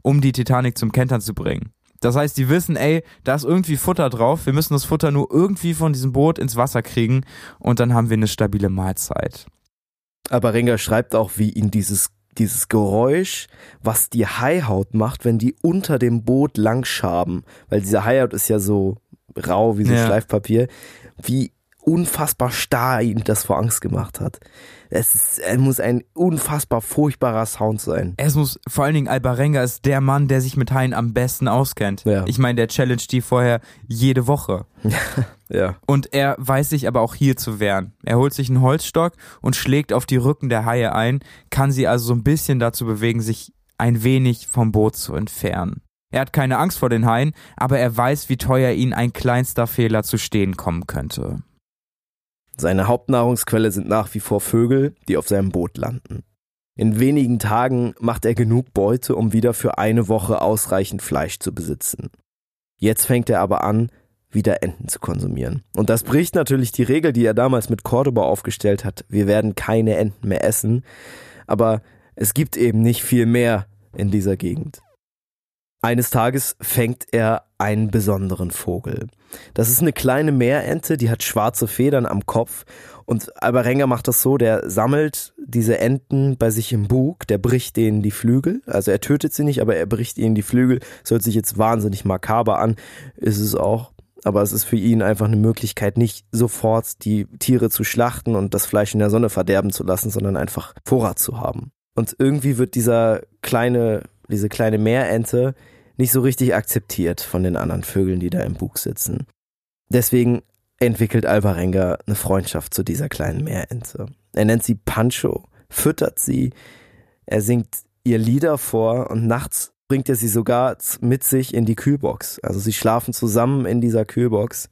um die Titanic zum Kentern zu bringen. Das heißt, die wissen, ey, da ist irgendwie Futter drauf. Wir müssen das Futter nur irgendwie von diesem Boot ins Wasser kriegen und dann haben wir eine stabile Mahlzeit. Aber Ringer schreibt auch, wie ihn dieses, dieses Geräusch, was die Haihaut macht, wenn die unter dem Boot langschaben, weil diese Haihaut ist ja so rau wie so Ja. Schleifpapier, wie unfassbar starr ihn das vor Angst gemacht hat. Es, ist, es muss ein unfassbar furchtbarer Sound sein. Es muss, vor allen Dingen Albarenga ist der Mann, der sich mit Haien am besten auskennt. Ja. Ich meine, der challenge die vorher jede Woche. Ja. Und er weiß sich aber auch hier zu wehren. Er holt sich einen Holzstock und schlägt auf die Rücken der Haie ein, kann sie also so ein bisschen dazu bewegen, sich ein wenig vom Boot zu entfernen. Er hat keine Angst vor den Haien, aber er weiß, wie teuer ihn ein kleinster Fehler zu stehen kommen könnte. Seine Hauptnahrungsquelle sind nach wie vor Vögel, die auf seinem Boot landen. In wenigen Tagen macht er genug Beute, um wieder für eine Woche ausreichend Fleisch zu besitzen. Jetzt fängt er aber an, wieder Enten zu konsumieren. Und das bricht natürlich die Regel, die er damals mit Cordoba aufgestellt hat. Wir werden keine Enten mehr essen. Aber es gibt eben nicht viel mehr in dieser Gegend. Eines Tages fängt er einen besonderen Vogel. Das ist eine kleine Meerente, die hat schwarze Federn am Kopf und Albarenga macht das so, der sammelt diese Enten bei sich im Bug, der bricht denen die Flügel, also er tötet sie nicht, aber er bricht ihnen die Flügel, das hört sich jetzt wahnsinnig makaber an, ist es auch, aber es ist für ihn einfach eine Möglichkeit, nicht sofort die Tiere zu schlachten und das Fleisch in der Sonne verderben zu lassen, sondern einfach Vorrat zu haben. Und irgendwie wird dieser kleine, diese kleine Meerente nicht so richtig akzeptiert von den anderen Vögeln, die da im Bug sitzen. Deswegen entwickelt Alvarenga eine Freundschaft zu dieser kleinen Meerente. Er nennt sie Pancho, füttert sie, er singt ihr Lieder vor und nachts bringt er sie sogar mit sich in die Kühlbox. Also sie schlafen zusammen in dieser Kühlbox.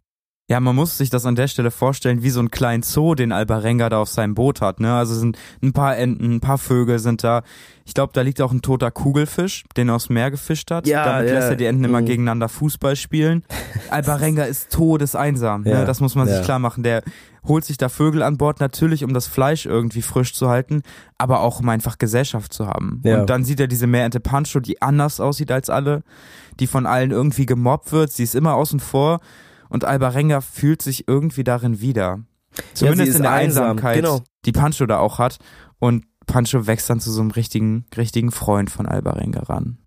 Ja, man muss sich das an der Stelle vorstellen, wie so ein kleinen Zoo, den Albarenga da auf seinem Boot hat. Ne? Also sind ein paar Enten, ein paar Vögel sind da. Ich glaube, da liegt auch ein toter Kugelfisch, den er aus dem Meer gefischt hat. Ja, Damit ja. lässt er die Enten immer Mhm. gegeneinander Fußball spielen. Albarenga ist todeseinsam. Ja, Ne? Das muss man ja. sich klar machen. Der holt sich da Vögel an Bord, natürlich um das Fleisch irgendwie frisch zu halten, aber auch um einfach Gesellschaft zu haben. Ja. Und dann sieht er diese Meerente Pancho, die anders aussieht als alle, die von allen irgendwie gemobbt wird. Sie ist immer außen vor und Albarenga fühlt sich irgendwie darin wieder. Zumindest ist in der einsam, Einsamkeit, genau. die Pancho da auch hat. Und Pancho wächst dann zu so einem richtigen, richtigen Freund von Albarenga ran.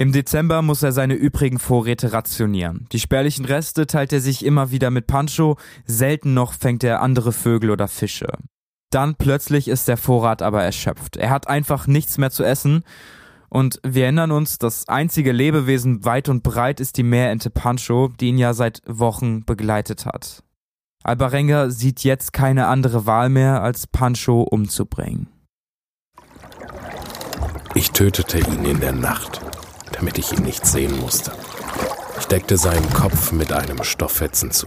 Im Dezember muss er seine übrigen Vorräte rationieren. Die spärlichen Reste teilt er sich immer wieder mit Pancho, selten noch fängt er andere Vögel oder Fische. Dann plötzlich ist der Vorrat aber erschöpft. Er hat einfach nichts mehr zu essen und wir erinnern uns, das einzige Lebewesen weit und breit ist die Meerente Pancho, die ihn ja seit Wochen begleitet hat. Albarenga sieht jetzt keine andere Wahl mehr, als Pancho umzubringen. Ich tötete ihn in der Nacht, damit ich ihn nicht sehen musste. Ich deckte seinen Kopf mit einem Stofffetzen zu.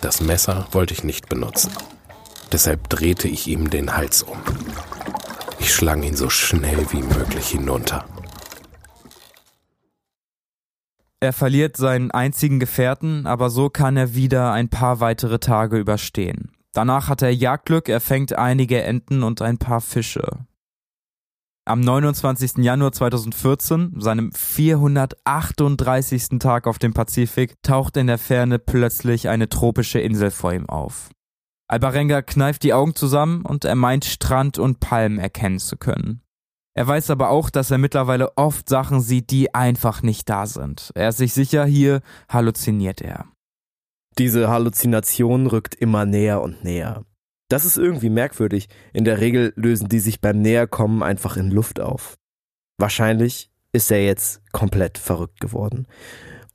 Das Messer wollte ich nicht benutzen. Deshalb drehte ich ihm den Hals um. Ich schlang ihn so schnell wie möglich hinunter. Er verliert seinen einzigen Gefährten, aber so kann er wieder ein paar weitere Tage überstehen. Danach hat er Jagdglück, er fängt einige Enten und ein paar Fische. Am 29. Januar 2014, seinem 438. Tag auf dem Pazifik, taucht in der Ferne plötzlich eine tropische Insel vor ihm auf. Albarenga kneift die Augen zusammen und er meint Strand und Palmen erkennen zu können. Er weiß aber auch, dass er mittlerweile oft Sachen sieht, die einfach nicht da sind. Er ist sich sicher, hier halluziniert er. Diese Halluzination rückt immer näher und näher. Das ist irgendwie merkwürdig. In der Regel lösen die sich beim Näherkommen einfach in Luft auf. Wahrscheinlich ist er jetzt komplett verrückt geworden.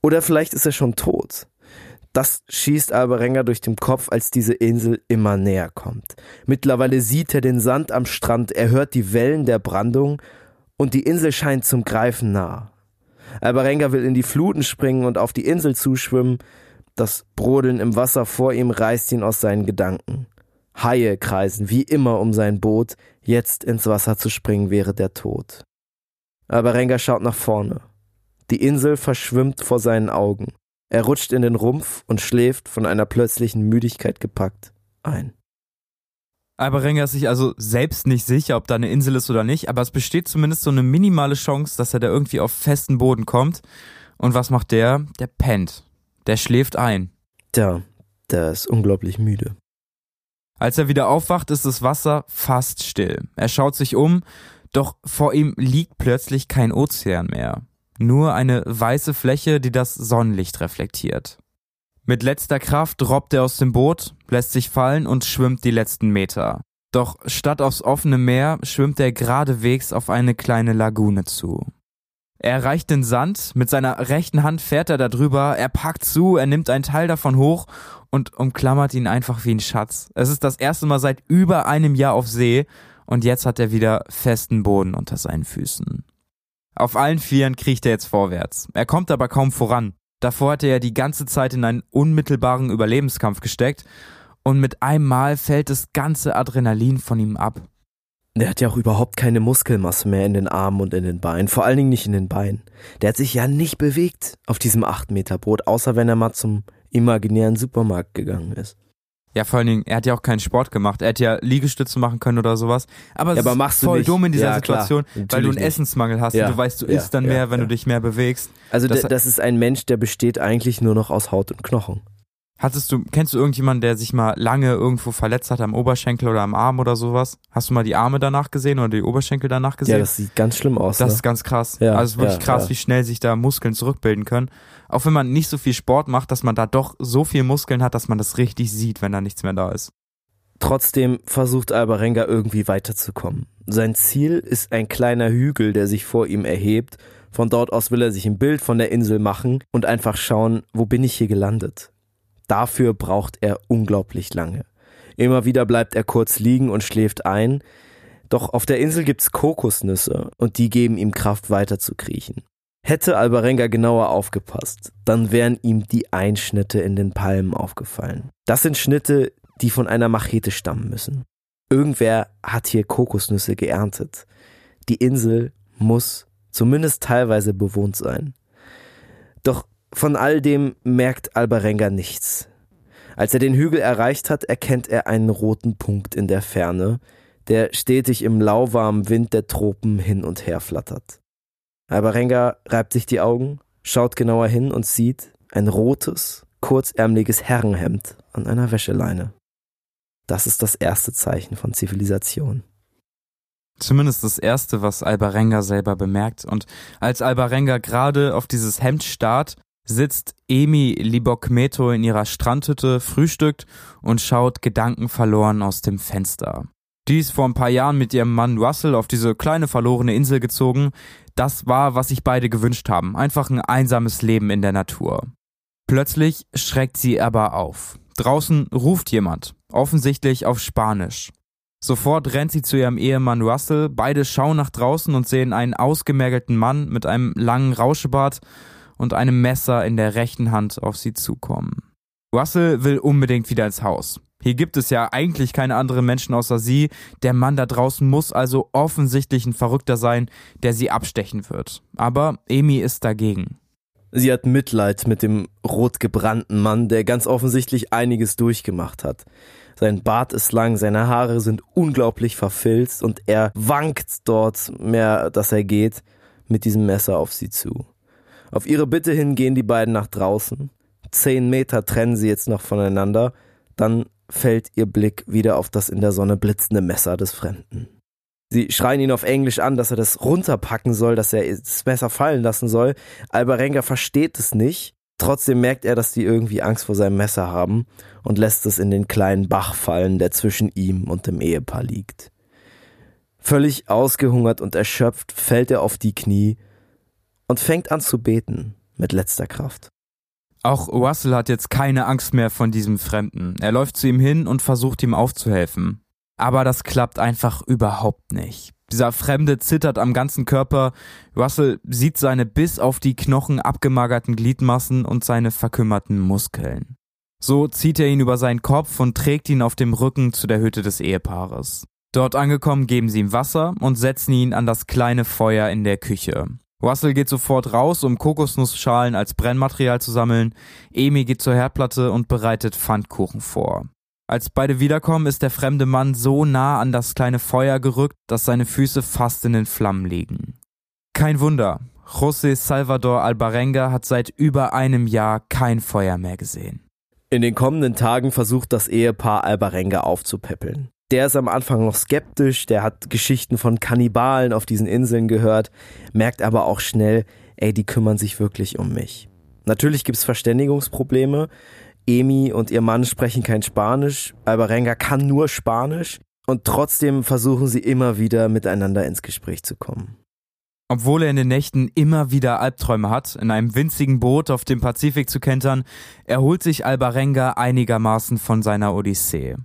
Oder vielleicht ist er schon tot. Das schießt Albarenga durch den Kopf, als diese Insel immer näher kommt. Mittlerweile sieht er den Sand am Strand, er hört die Wellen der Brandung und die Insel scheint zum Greifen nah. Albarenga will in die Fluten springen und auf die Insel zuschwimmen. Das Brodeln im Wasser vor ihm reißt ihn aus seinen Gedanken. Haie kreisen wie immer um sein Boot, jetzt ins Wasser zu springen wäre der Tod. Albarenga schaut nach vorne. Die Insel verschwimmt vor seinen Augen. Er rutscht in den Rumpf und schläft von einer plötzlichen Müdigkeit gepackt ein. Albarenga ist sich also selbst nicht sicher, ob da eine Insel ist oder nicht, aber es besteht zumindest so eine minimale Chance, dass er da irgendwie auf festen Boden kommt. Und was macht der? Der pennt. Der schläft ein. Tja, der ist unglaublich müde. Als er wieder aufwacht, ist das Wasser fast still. Er schaut sich um, doch vor ihm liegt plötzlich kein Ozean mehr. Nur eine weiße Fläche, die das Sonnenlicht reflektiert. Mit letzter Kraft robbt er aus dem Boot, lässt sich fallen und schwimmt die letzten Meter. Doch statt aufs offene Meer schwimmt er geradewegs auf eine kleine Lagune zu. Er erreicht den Sand, mit seiner rechten Hand fährt er da drüber, er packt zu, er nimmt einen Teil davon hoch und umklammert ihn einfach wie ein Schatz. Es ist das erste Mal seit über einem Jahr auf See und jetzt hat er wieder festen Boden unter seinen Füßen. Auf allen Vieren kriecht er jetzt vorwärts. Er kommt aber kaum voran. Davor hatte er die ganze Zeit in einen unmittelbaren Überlebenskampf gesteckt und mit einem Mal fällt das ganze Adrenalin von ihm ab. Der hat ja auch überhaupt keine Muskelmasse mehr in den Armen und in den Beinen, vor allen Dingen nicht in den Beinen. Der hat sich ja nicht bewegt auf diesem 8 Meter Boot, außer wenn er mal zum imaginären Supermarkt gegangen ist. Ja, vor allen Dingen, er hat ja auch keinen Sport gemacht. Er hätte ja Liegestütze machen können oder sowas. Aber, ja, es aber ist voll dumm in dieser ja, Situation, klar, weil du einen nicht. Essensmangel hast Ja, und du weißt, du isst dann mehr, wenn du dich mehr bewegst. Also das, das ist ein Mensch, der besteht eigentlich nur noch aus Haut und Knochen. Hattest du, kennst du irgendjemanden, der sich mal lange irgendwo verletzt hat am Oberschenkel oder am Arm oder sowas? Hast du mal die Arme danach gesehen oder die Oberschenkel danach gesehen? Ja, das sieht ganz schlimm aus. Das ne? ist ganz krass. Ja, also es ist wirklich ja, krass, ja. wie schnell sich da Muskeln zurückbilden können. Auch wenn man nicht so viel Sport macht, dass man da doch so viel Muskeln hat, dass man das richtig sieht, wenn da nichts mehr da ist. Trotzdem versucht Albarenga irgendwie weiterzukommen. Sein Ziel ist ein kleiner Hügel, der sich vor ihm erhebt. Von dort aus will er sich ein Bild von der Insel machen und einfach schauen, wo bin ich hier gelandet. Dafür braucht er unglaublich lange. Immer wieder bleibt er kurz liegen und schläft ein. Doch auf der Insel gibt's Kokosnüsse und die geben ihm Kraft weiter zu kriechen. Hätte Albarenga genauer aufgepasst, dann wären ihm die Einschnitte in den Palmen aufgefallen. Das sind Schnitte, die von einer Machete stammen müssen. Irgendwer hat hier Kokosnüsse geerntet. Die Insel muss zumindest teilweise bewohnt sein. Doch von all dem merkt Albarenga nichts. Als er den Hügel erreicht hat, erkennt er einen roten Punkt in der Ferne, der stetig im lauwarmen Wind der Tropen hin und her flattert. Albarenga reibt sich die Augen, schaut genauer hin und sieht ein rotes, kurzärmeliges Herrenhemd an einer Wäscheleine. Das ist das erste Zeichen von Zivilisation. Zumindest das erste, was Albarenga selber bemerkt. Und als Albarenga gerade auf dieses Hemd starrt, sitzt Emi Libokmeto in ihrer Strandhütte, frühstückt und schaut gedankenverloren aus dem Fenster. Die ist vor ein paar Jahren mit ihrem Mann Russell auf diese kleine verlorene Insel gezogen. Das war, was sich beide gewünscht haben. Einfach ein einsames Leben in der Natur. Plötzlich schreckt sie aber auf. Draußen ruft jemand, offensichtlich auf Spanisch. Sofort rennt sie zu ihrem Ehemann Russell, beide schauen nach draußen und sehen einen ausgemergelten Mann mit einem langen Rauschebart und einem Messer in der rechten Hand auf sie zukommen. Russell will unbedingt wieder ins Haus. Hier gibt es ja eigentlich keine anderen Menschen außer sie, der Mann da draußen muss also offensichtlich ein Verrückter sein, der sie abstechen wird. Aber Amy ist dagegen. Sie hat Mitleid mit dem rot gebrannten Mann, der ganz offensichtlich einiges durchgemacht hat. Sein Bart ist lang, seine Haare sind unglaublich verfilzt und er wankt dort mehr, dass er geht, mit diesem Messer auf sie zu. Auf ihre Bitte hin gehen die beiden nach draußen. Zehn Meter trennen sie jetzt noch voneinander, dann fällt ihr Blick wieder auf das in der Sonne blitzende Messer des Fremden. Sie schreien ihn auf Englisch an, dass er das runterpacken soll, dass er das Messer fallen lassen soll. Albarenga versteht es nicht. Trotzdem merkt er, dass die irgendwie Angst vor seinem Messer haben und lässt es in den kleinen Bach fallen, der zwischen ihm und dem Ehepaar liegt. Völlig ausgehungert und erschöpft fällt er auf die Knie und fängt an zu beten mit letzter Kraft. Auch Russell hat jetzt keine Angst mehr von diesem Fremden. Er läuft zu ihm hin und versucht ihm aufzuhelfen. Aber das klappt einfach überhaupt nicht. Dieser Fremde zittert am ganzen Körper. Russell sieht seine bis auf die Knochen abgemagerten Gliedmassen und seine verkümmerten Muskeln. So zieht er ihn über seinen Kopf und trägt ihn auf dem Rücken zu der Hütte des Ehepaares. Dort angekommen geben sie ihm Wasser und setzen ihn an das kleine Feuer in der Küche. Russell geht sofort raus, um Kokosnussschalen als Brennmaterial zu sammeln. Amy geht zur Herdplatte und bereitet Pfannkuchen vor. Als beide wiederkommen, ist der fremde Mann so nah an das kleine Feuer gerückt, dass seine Füße fast in den Flammen liegen. Kein Wunder, José Salvador Albarenga hat seit über einem Jahr kein Feuer mehr gesehen. In den kommenden Tagen versucht das Ehepaar Albarenga aufzupäppeln. Der ist am Anfang noch skeptisch, der hat Geschichten von Kannibalen auf diesen Inseln gehört, merkt aber auch schnell, ey, die kümmern sich wirklich um mich. Natürlich gibt's Verständigungsprobleme. Emi und ihr Mann sprechen kein Spanisch, Albarenga kann nur Spanisch und trotzdem versuchen sie immer wieder miteinander ins Gespräch zu kommen. Obwohl er in den Nächten immer wieder Albträume hat, in einem winzigen Boot auf dem Pazifik zu kentern, erholt sich Albarenga einigermaßen von seiner Odyssee.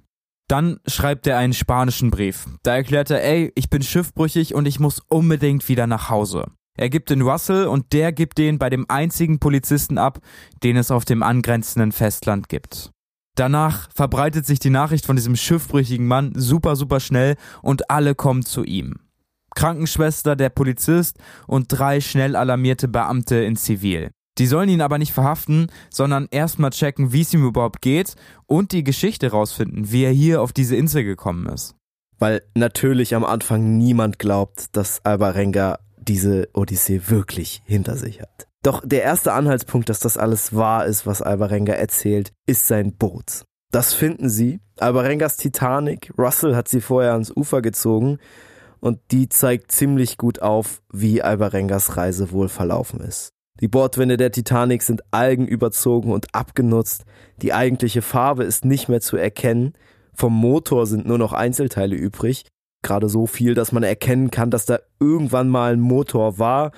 Dann schreibt er einen spanischen Brief. Da erklärt er, ey, ich bin schiffbrüchig und ich muss unbedingt wieder nach Hause. Er gibt den Russell und der gibt den bei dem einzigen Polizisten ab, den es auf dem angrenzenden Festland gibt. Danach verbreitet sich die Nachricht von diesem schiffbrüchigen Mann super, super schnell und alle kommen zu ihm. Krankenschwester, der Polizist und drei schnell alarmierte Beamte in Zivil. Die sollen ihn aber nicht verhaften, sondern erstmal checken, wie es ihm überhaupt geht und die Geschichte rausfinden, wie er hier auf diese Insel gekommen ist. Weil natürlich am Anfang niemand glaubt, dass Albarenga diese Odyssee wirklich hinter sich hat. Doch der erste Anhaltspunkt, dass das alles wahr ist, was Albarenga erzählt, ist sein Boot. Das finden sie. Albarengas Titanic, Russell hat sie vorher ans Ufer gezogen und die zeigt ziemlich gut auf, wie Albarengas Reise wohl verlaufen ist. Die Bordwände der Titanic sind algenüberzogen und abgenutzt. Die eigentliche Farbe ist nicht mehr zu erkennen. Vom Motor sind nur noch Einzelteile übrig. Gerade so viel, dass man erkennen kann, dass da irgendwann mal ein Motor war,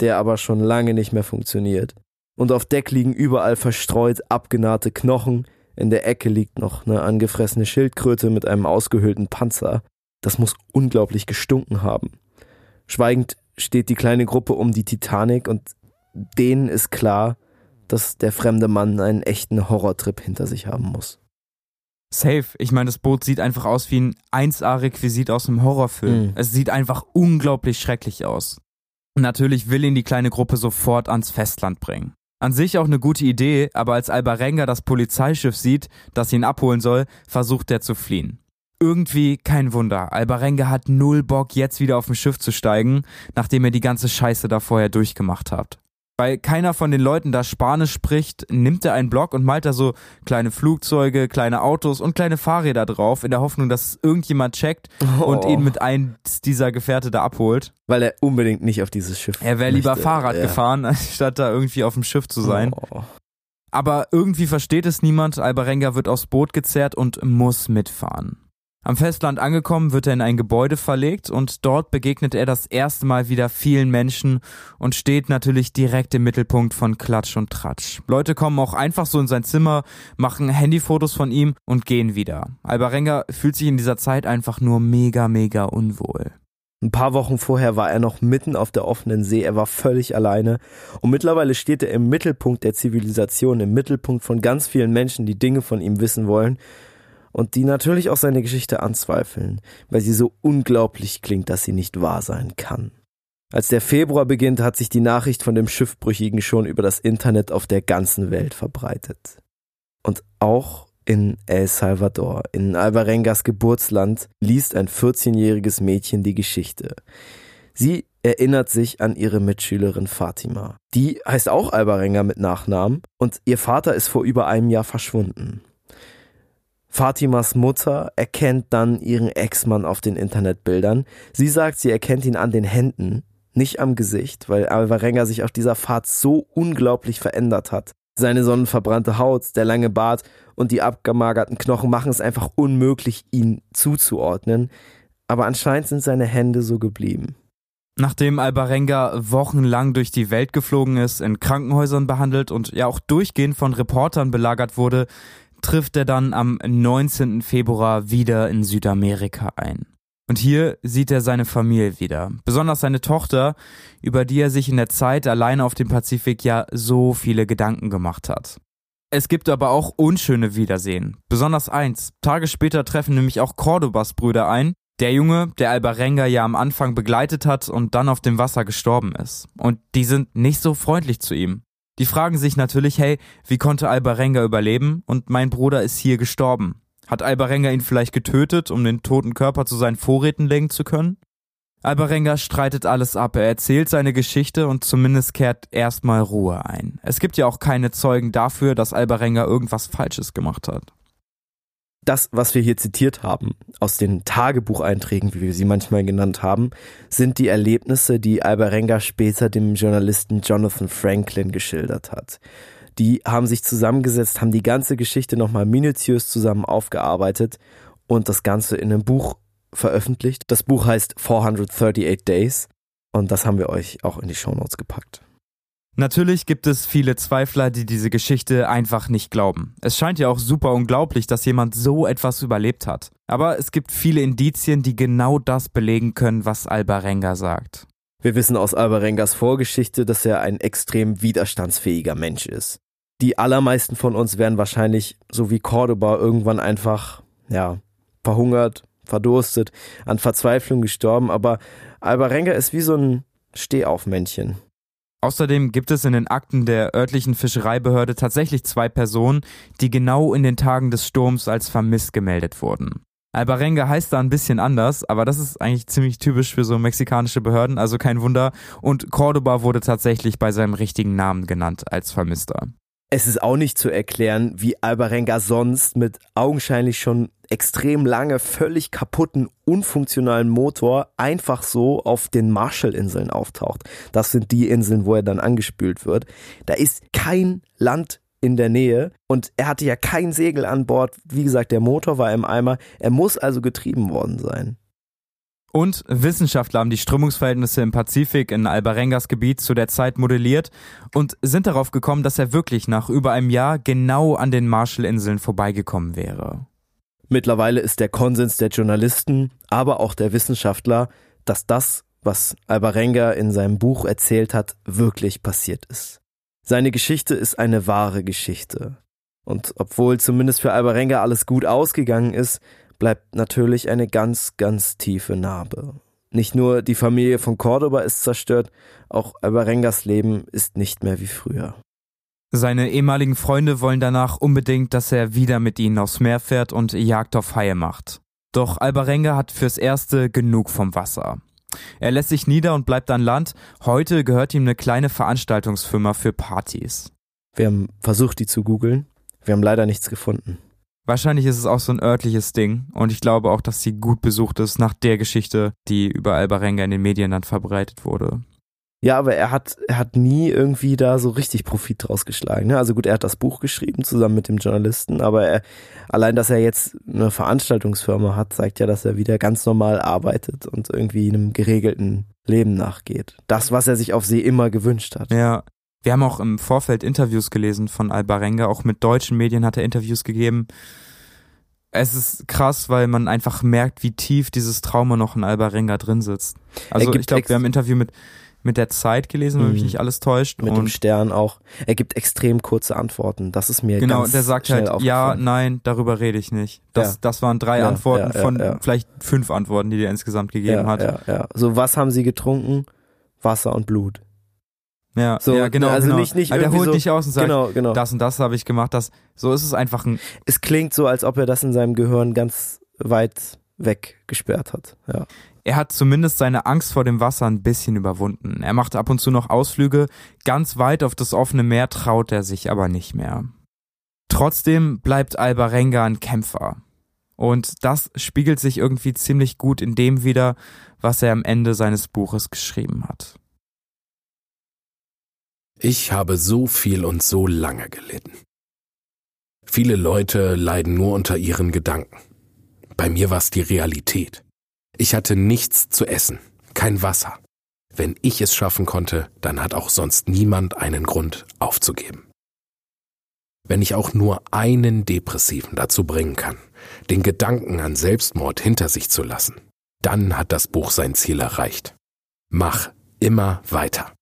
der aber schon lange nicht mehr funktioniert. Und auf Deck liegen überall verstreut abgenahte Knochen. In der Ecke liegt noch eine angefressene Schildkröte mit einem ausgehöhlten Panzer. Das muss unglaublich gestunken haben. Schweigend steht die kleine Gruppe um die Titanic und denen ist klar, dass der fremde Mann einen echten Horrortrip hinter sich haben muss. Safe. Ich meine, das Boot sieht einfach aus wie ein 1A-Requisit aus einem Horrorfilm. Mhm. Es sieht einfach unglaublich schrecklich aus. Natürlich will ihn die kleine Gruppe sofort ans Festland bringen. An sich auch eine gute Idee, aber als Albarenga das Polizeischiff sieht, das ihn abholen soll, versucht er zu fliehen. Irgendwie kein Wunder. Albarenga hat null Bock, jetzt wieder auf dem Schiff zu steigen, nachdem er die ganze Scheiße da vorher durchgemacht hat. Weil keiner von den Leuten da Spanisch spricht, nimmt er einen Block und malt da so kleine Flugzeuge, kleine Autos und kleine Fahrräder drauf, in der Hoffnung, dass irgendjemand checkt oh. und ihn mit einem dieser Gefährte da abholt. Weil er unbedingt nicht auf dieses Schiff. Er wäre lieber Fahrrad ja. gefahren, anstatt da irgendwie auf dem Schiff zu sein. Oh. Aber irgendwie versteht es niemand. Albarenga wird aufs Boot gezerrt und muss mitfahren. Am Festland angekommen wird er in ein Gebäude verlegt und dort begegnet er das erste Mal wieder vielen Menschen und steht natürlich direkt im Mittelpunkt von Klatsch und Tratsch. Leute kommen auch einfach so in sein Zimmer, machen Handyfotos von ihm und gehen wieder. Albarenga fühlt sich in dieser Zeit einfach nur mega, mega unwohl. Ein paar Wochen vorher war er noch mitten auf der offenen See, er war völlig alleine und mittlerweile steht er im Mittelpunkt der Zivilisation, im Mittelpunkt von ganz vielen Menschen, die Dinge von ihm wissen wollen und die natürlich auch seine Geschichte anzweifeln, weil sie so unglaublich klingt, dass sie nicht wahr sein kann. Als der Februar beginnt, hat sich die Nachricht von dem Schiffbrüchigen schon über das Internet auf der ganzen Welt verbreitet. Und auch in El Salvador, in Alvarengas Geburtsland, liest ein 14-jähriges Mädchen die Geschichte. Sie erinnert sich an ihre Mitschülerin Fatima. Die heißt auch Alvarenga mit Nachnamen und ihr Vater ist vor über einem Jahr verschwunden. Fatimas Mutter erkennt dann ihren Ex-Mann auf den Internetbildern. Sie sagt, sie erkennt ihn an den Händen, nicht am Gesicht, weil Alvarenga sich auf dieser Fahrt so unglaublich verändert hat. Seine sonnenverbrannte Haut, der lange Bart und die abgemagerten Knochen machen es einfach unmöglich, ihn zuzuordnen. Aber anscheinend sind seine Hände so geblieben. Nachdem Albarenga wochenlang durch die Welt geflogen ist, in Krankenhäusern behandelt und ja auch durchgehend von Reportern belagert wurde, trifft er dann am 19. Februar wieder in Südamerika ein. Und hier sieht er seine Familie wieder, besonders seine Tochter, über die er sich in der Zeit alleine auf dem Pazifik ja so viele Gedanken gemacht hat. Es gibt aber auch unschöne Wiedersehen, besonders eins. Tage später treffen nämlich auch Cordobas Brüder ein, der Junge, der Albarenga ja am Anfang begleitet hat und dann auf dem Wasser gestorben ist. Und die sind nicht so freundlich zu ihm. Die fragen sich natürlich, hey, wie konnte Albarenga überleben und mein Bruder ist hier gestorben? Hat Albarenga ihn vielleicht getötet, um den toten Körper zu seinen Vorräten lenken zu können? Albarenga streitet alles ab, er erzählt seine Geschichte und zumindest kehrt erstmal Ruhe ein. Es gibt ja auch keine Zeugen dafür, dass Albarenga irgendwas Falsches gemacht hat das, was wir hier zitiert haben, aus den Tagebucheinträgen, wie wir sie manchmal genannt haben, sind die Erlebnisse, die Albarenga später dem Journalisten Jonathan Franklin geschildert hat. Die haben sich zusammengesetzt, haben die ganze Geschichte nochmal minutiös zusammen aufgearbeitet und das Ganze in einem Buch veröffentlicht. Das Buch heißt 438 Days und das haben wir euch auch in die Shownotes gepackt. Natürlich gibt es viele Zweifler, die diese Geschichte einfach nicht glauben. Es scheint ja auch super unglaublich, dass jemand so etwas überlebt hat. Aber es gibt viele Indizien, die genau das belegen können, was Albarenga sagt. Wir wissen aus Albarengas Vorgeschichte, dass er ein extrem widerstandsfähiger Mensch ist. Die allermeisten von uns wären wahrscheinlich, so wie Cordoba, irgendwann einfach, ja, verhungert, verdurstet, an Verzweiflung gestorben, aber Albarenga ist wie so ein Stehaufmännchen. Außerdem gibt es in den Akten der örtlichen Fischereibehörde tatsächlich zwei Personen, die genau in den Tagen des Sturms als vermisst gemeldet wurden. Albarenga heißt da ein bisschen anders, aber das ist eigentlich ziemlich typisch für so mexikanische Behörden, also kein Wunder. Und Cordoba wurde tatsächlich bei seinem richtigen Namen genannt als Vermisster. Es ist auch nicht zu erklären, wie Albarenga sonst mit augenscheinlich schon extrem lange, völlig kaputten, unfunktionalen Motor einfach so auf den Marshallinseln auftaucht. Das sind die Inseln, wo er dann angespült wird. Da ist kein Land in der Nähe und er hatte ja kein Segel an Bord. Wie gesagt, der Motor war im Eimer. Er muss also getrieben worden sein. Und Wissenschaftler haben die Strömungsverhältnisse im Pazifik in Albarengas Gebiet zu der Zeit modelliert und sind darauf gekommen, dass er wirklich nach über einem Jahr genau an den Marshallinseln vorbeigekommen wäre. Mittlerweile ist der Konsens der Journalisten, aber auch der Wissenschaftler, dass das, was Albarenga in seinem Buch erzählt hat, wirklich passiert ist. Seine Geschichte ist eine wahre Geschichte. Und obwohl zumindest für Albarenga alles gut ausgegangen ist, bleibt natürlich eine ganz, ganz tiefe Narbe. Nicht nur die Familie von Cordoba ist zerstört, auch Albarengas Leben ist nicht mehr wie früher. Seine ehemaligen Freunde wollen danach unbedingt, dass er wieder mit ihnen aufs Meer fährt und Jagd auf Haie macht. Doch Albarenga hat fürs Erste genug vom Wasser. Er lässt sich nieder und bleibt an Land. Heute gehört ihm eine kleine Veranstaltungsfirma für Partys. Wir haben versucht, die zu googeln. Wir haben leider nichts gefunden. Wahrscheinlich ist es auch so ein örtliches Ding und ich glaube auch, dass sie gut besucht ist nach der Geschichte, die über Albarenga in den Medien dann verbreitet wurde. Ja, aber er hat, er hat nie irgendwie da so richtig Profit draus geschlagen. Ne? Also gut, er hat das Buch geschrieben zusammen mit dem Journalisten, aber er, allein, dass er jetzt eine Veranstaltungsfirma hat, zeigt ja, dass er wieder ganz normal arbeitet und irgendwie einem geregelten Leben nachgeht. Das, was er sich auf See immer gewünscht hat. Ja, wir haben auch im Vorfeld Interviews gelesen von Albarenga, auch mit deutschen Medien hat er Interviews gegeben. Es ist krass, weil man einfach merkt, wie tief dieses Trauma noch in Albarenga drin sitzt. Also ich glaube, wir haben ein Interview mit mit der Zeit gelesen, wenn mich mhm. nicht alles täuscht. Mit dem Stern auch. Er gibt extrem kurze Antworten. Das ist mir genau. Ganz der sagt halt ja, nein, darüber rede ich nicht. Das, ja. das waren drei ja, Antworten ja, von vielleicht fünf Antworten, die er insgesamt gegeben hat. Ja, ja. So was haben Sie getrunken? Wasser und Blut. Ja, so, ja, genau. Also genau. nicht, nicht Aber der holt so, nicht aus und sagt, genau, genau. das und das habe ich gemacht. Das, so ist es einfach ein. Es klingt so, als ob er das in seinem Gehirn ganz weit weggesperrt hat. Ja. Er hat zumindest seine Angst vor dem Wasser ein bisschen überwunden. Er macht ab und zu noch Ausflüge. Ganz weit auf das offene Meer traut er sich aber nicht mehr. Trotzdem bleibt Albarenga ein Kämpfer. Und das spiegelt sich irgendwie ziemlich gut in dem wider, was er am Ende seines Buches geschrieben hat. Ich habe so viel und so lange gelitten. Viele Leute leiden nur unter ihren Gedanken. Bei mir war es die Realität. Ich hatte nichts zu essen, kein Wasser. Wenn ich es schaffen konnte, dann hat auch sonst niemand einen Grund aufzugeben. Wenn ich auch nur einen Depressiven dazu bringen kann, den Gedanken an Selbstmord hinter sich zu lassen, dann hat das Buch sein Ziel erreicht. Mach immer weiter.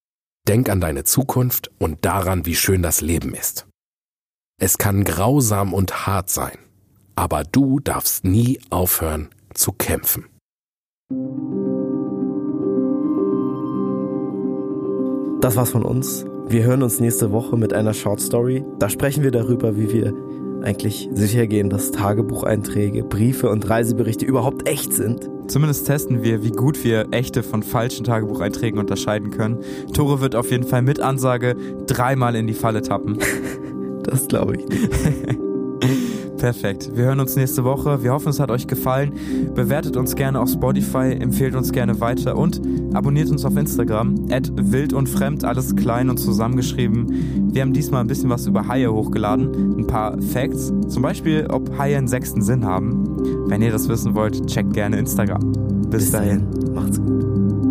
Denk an deine Zukunft und daran, wie schön das Leben ist. Es kann grausam und hart sein, aber du darfst nie aufhören zu kämpfen. Das war's von uns. Wir hören uns nächste Woche mit einer Short Story. Da sprechen wir darüber, wie wir eigentlich sicher gehen, dass Tagebucheinträge, Briefe und Reiseberichte überhaupt echt sind. Zumindest testen wir, wie gut wir echte von falschen Tagebucheinträgen unterscheiden können. Tore wird auf jeden Fall mit Ansage dreimal in die Falle tappen. das glaube ich nicht. Perfekt. Wir hören uns nächste Woche. Wir hoffen, es hat euch gefallen. Bewertet uns gerne auf Spotify, empfehlt uns gerne weiter und abonniert uns auf Instagram. At wild und fremd, alles klein und zusammengeschrieben. Wir haben diesmal ein bisschen was über Haie hochgeladen. Ein paar Facts. Zum Beispiel, ob Haie einen sechsten Sinn haben. Wenn ihr das wissen wollt, checkt gerne Instagram. Bis, Bis dahin. dahin. Macht's gut.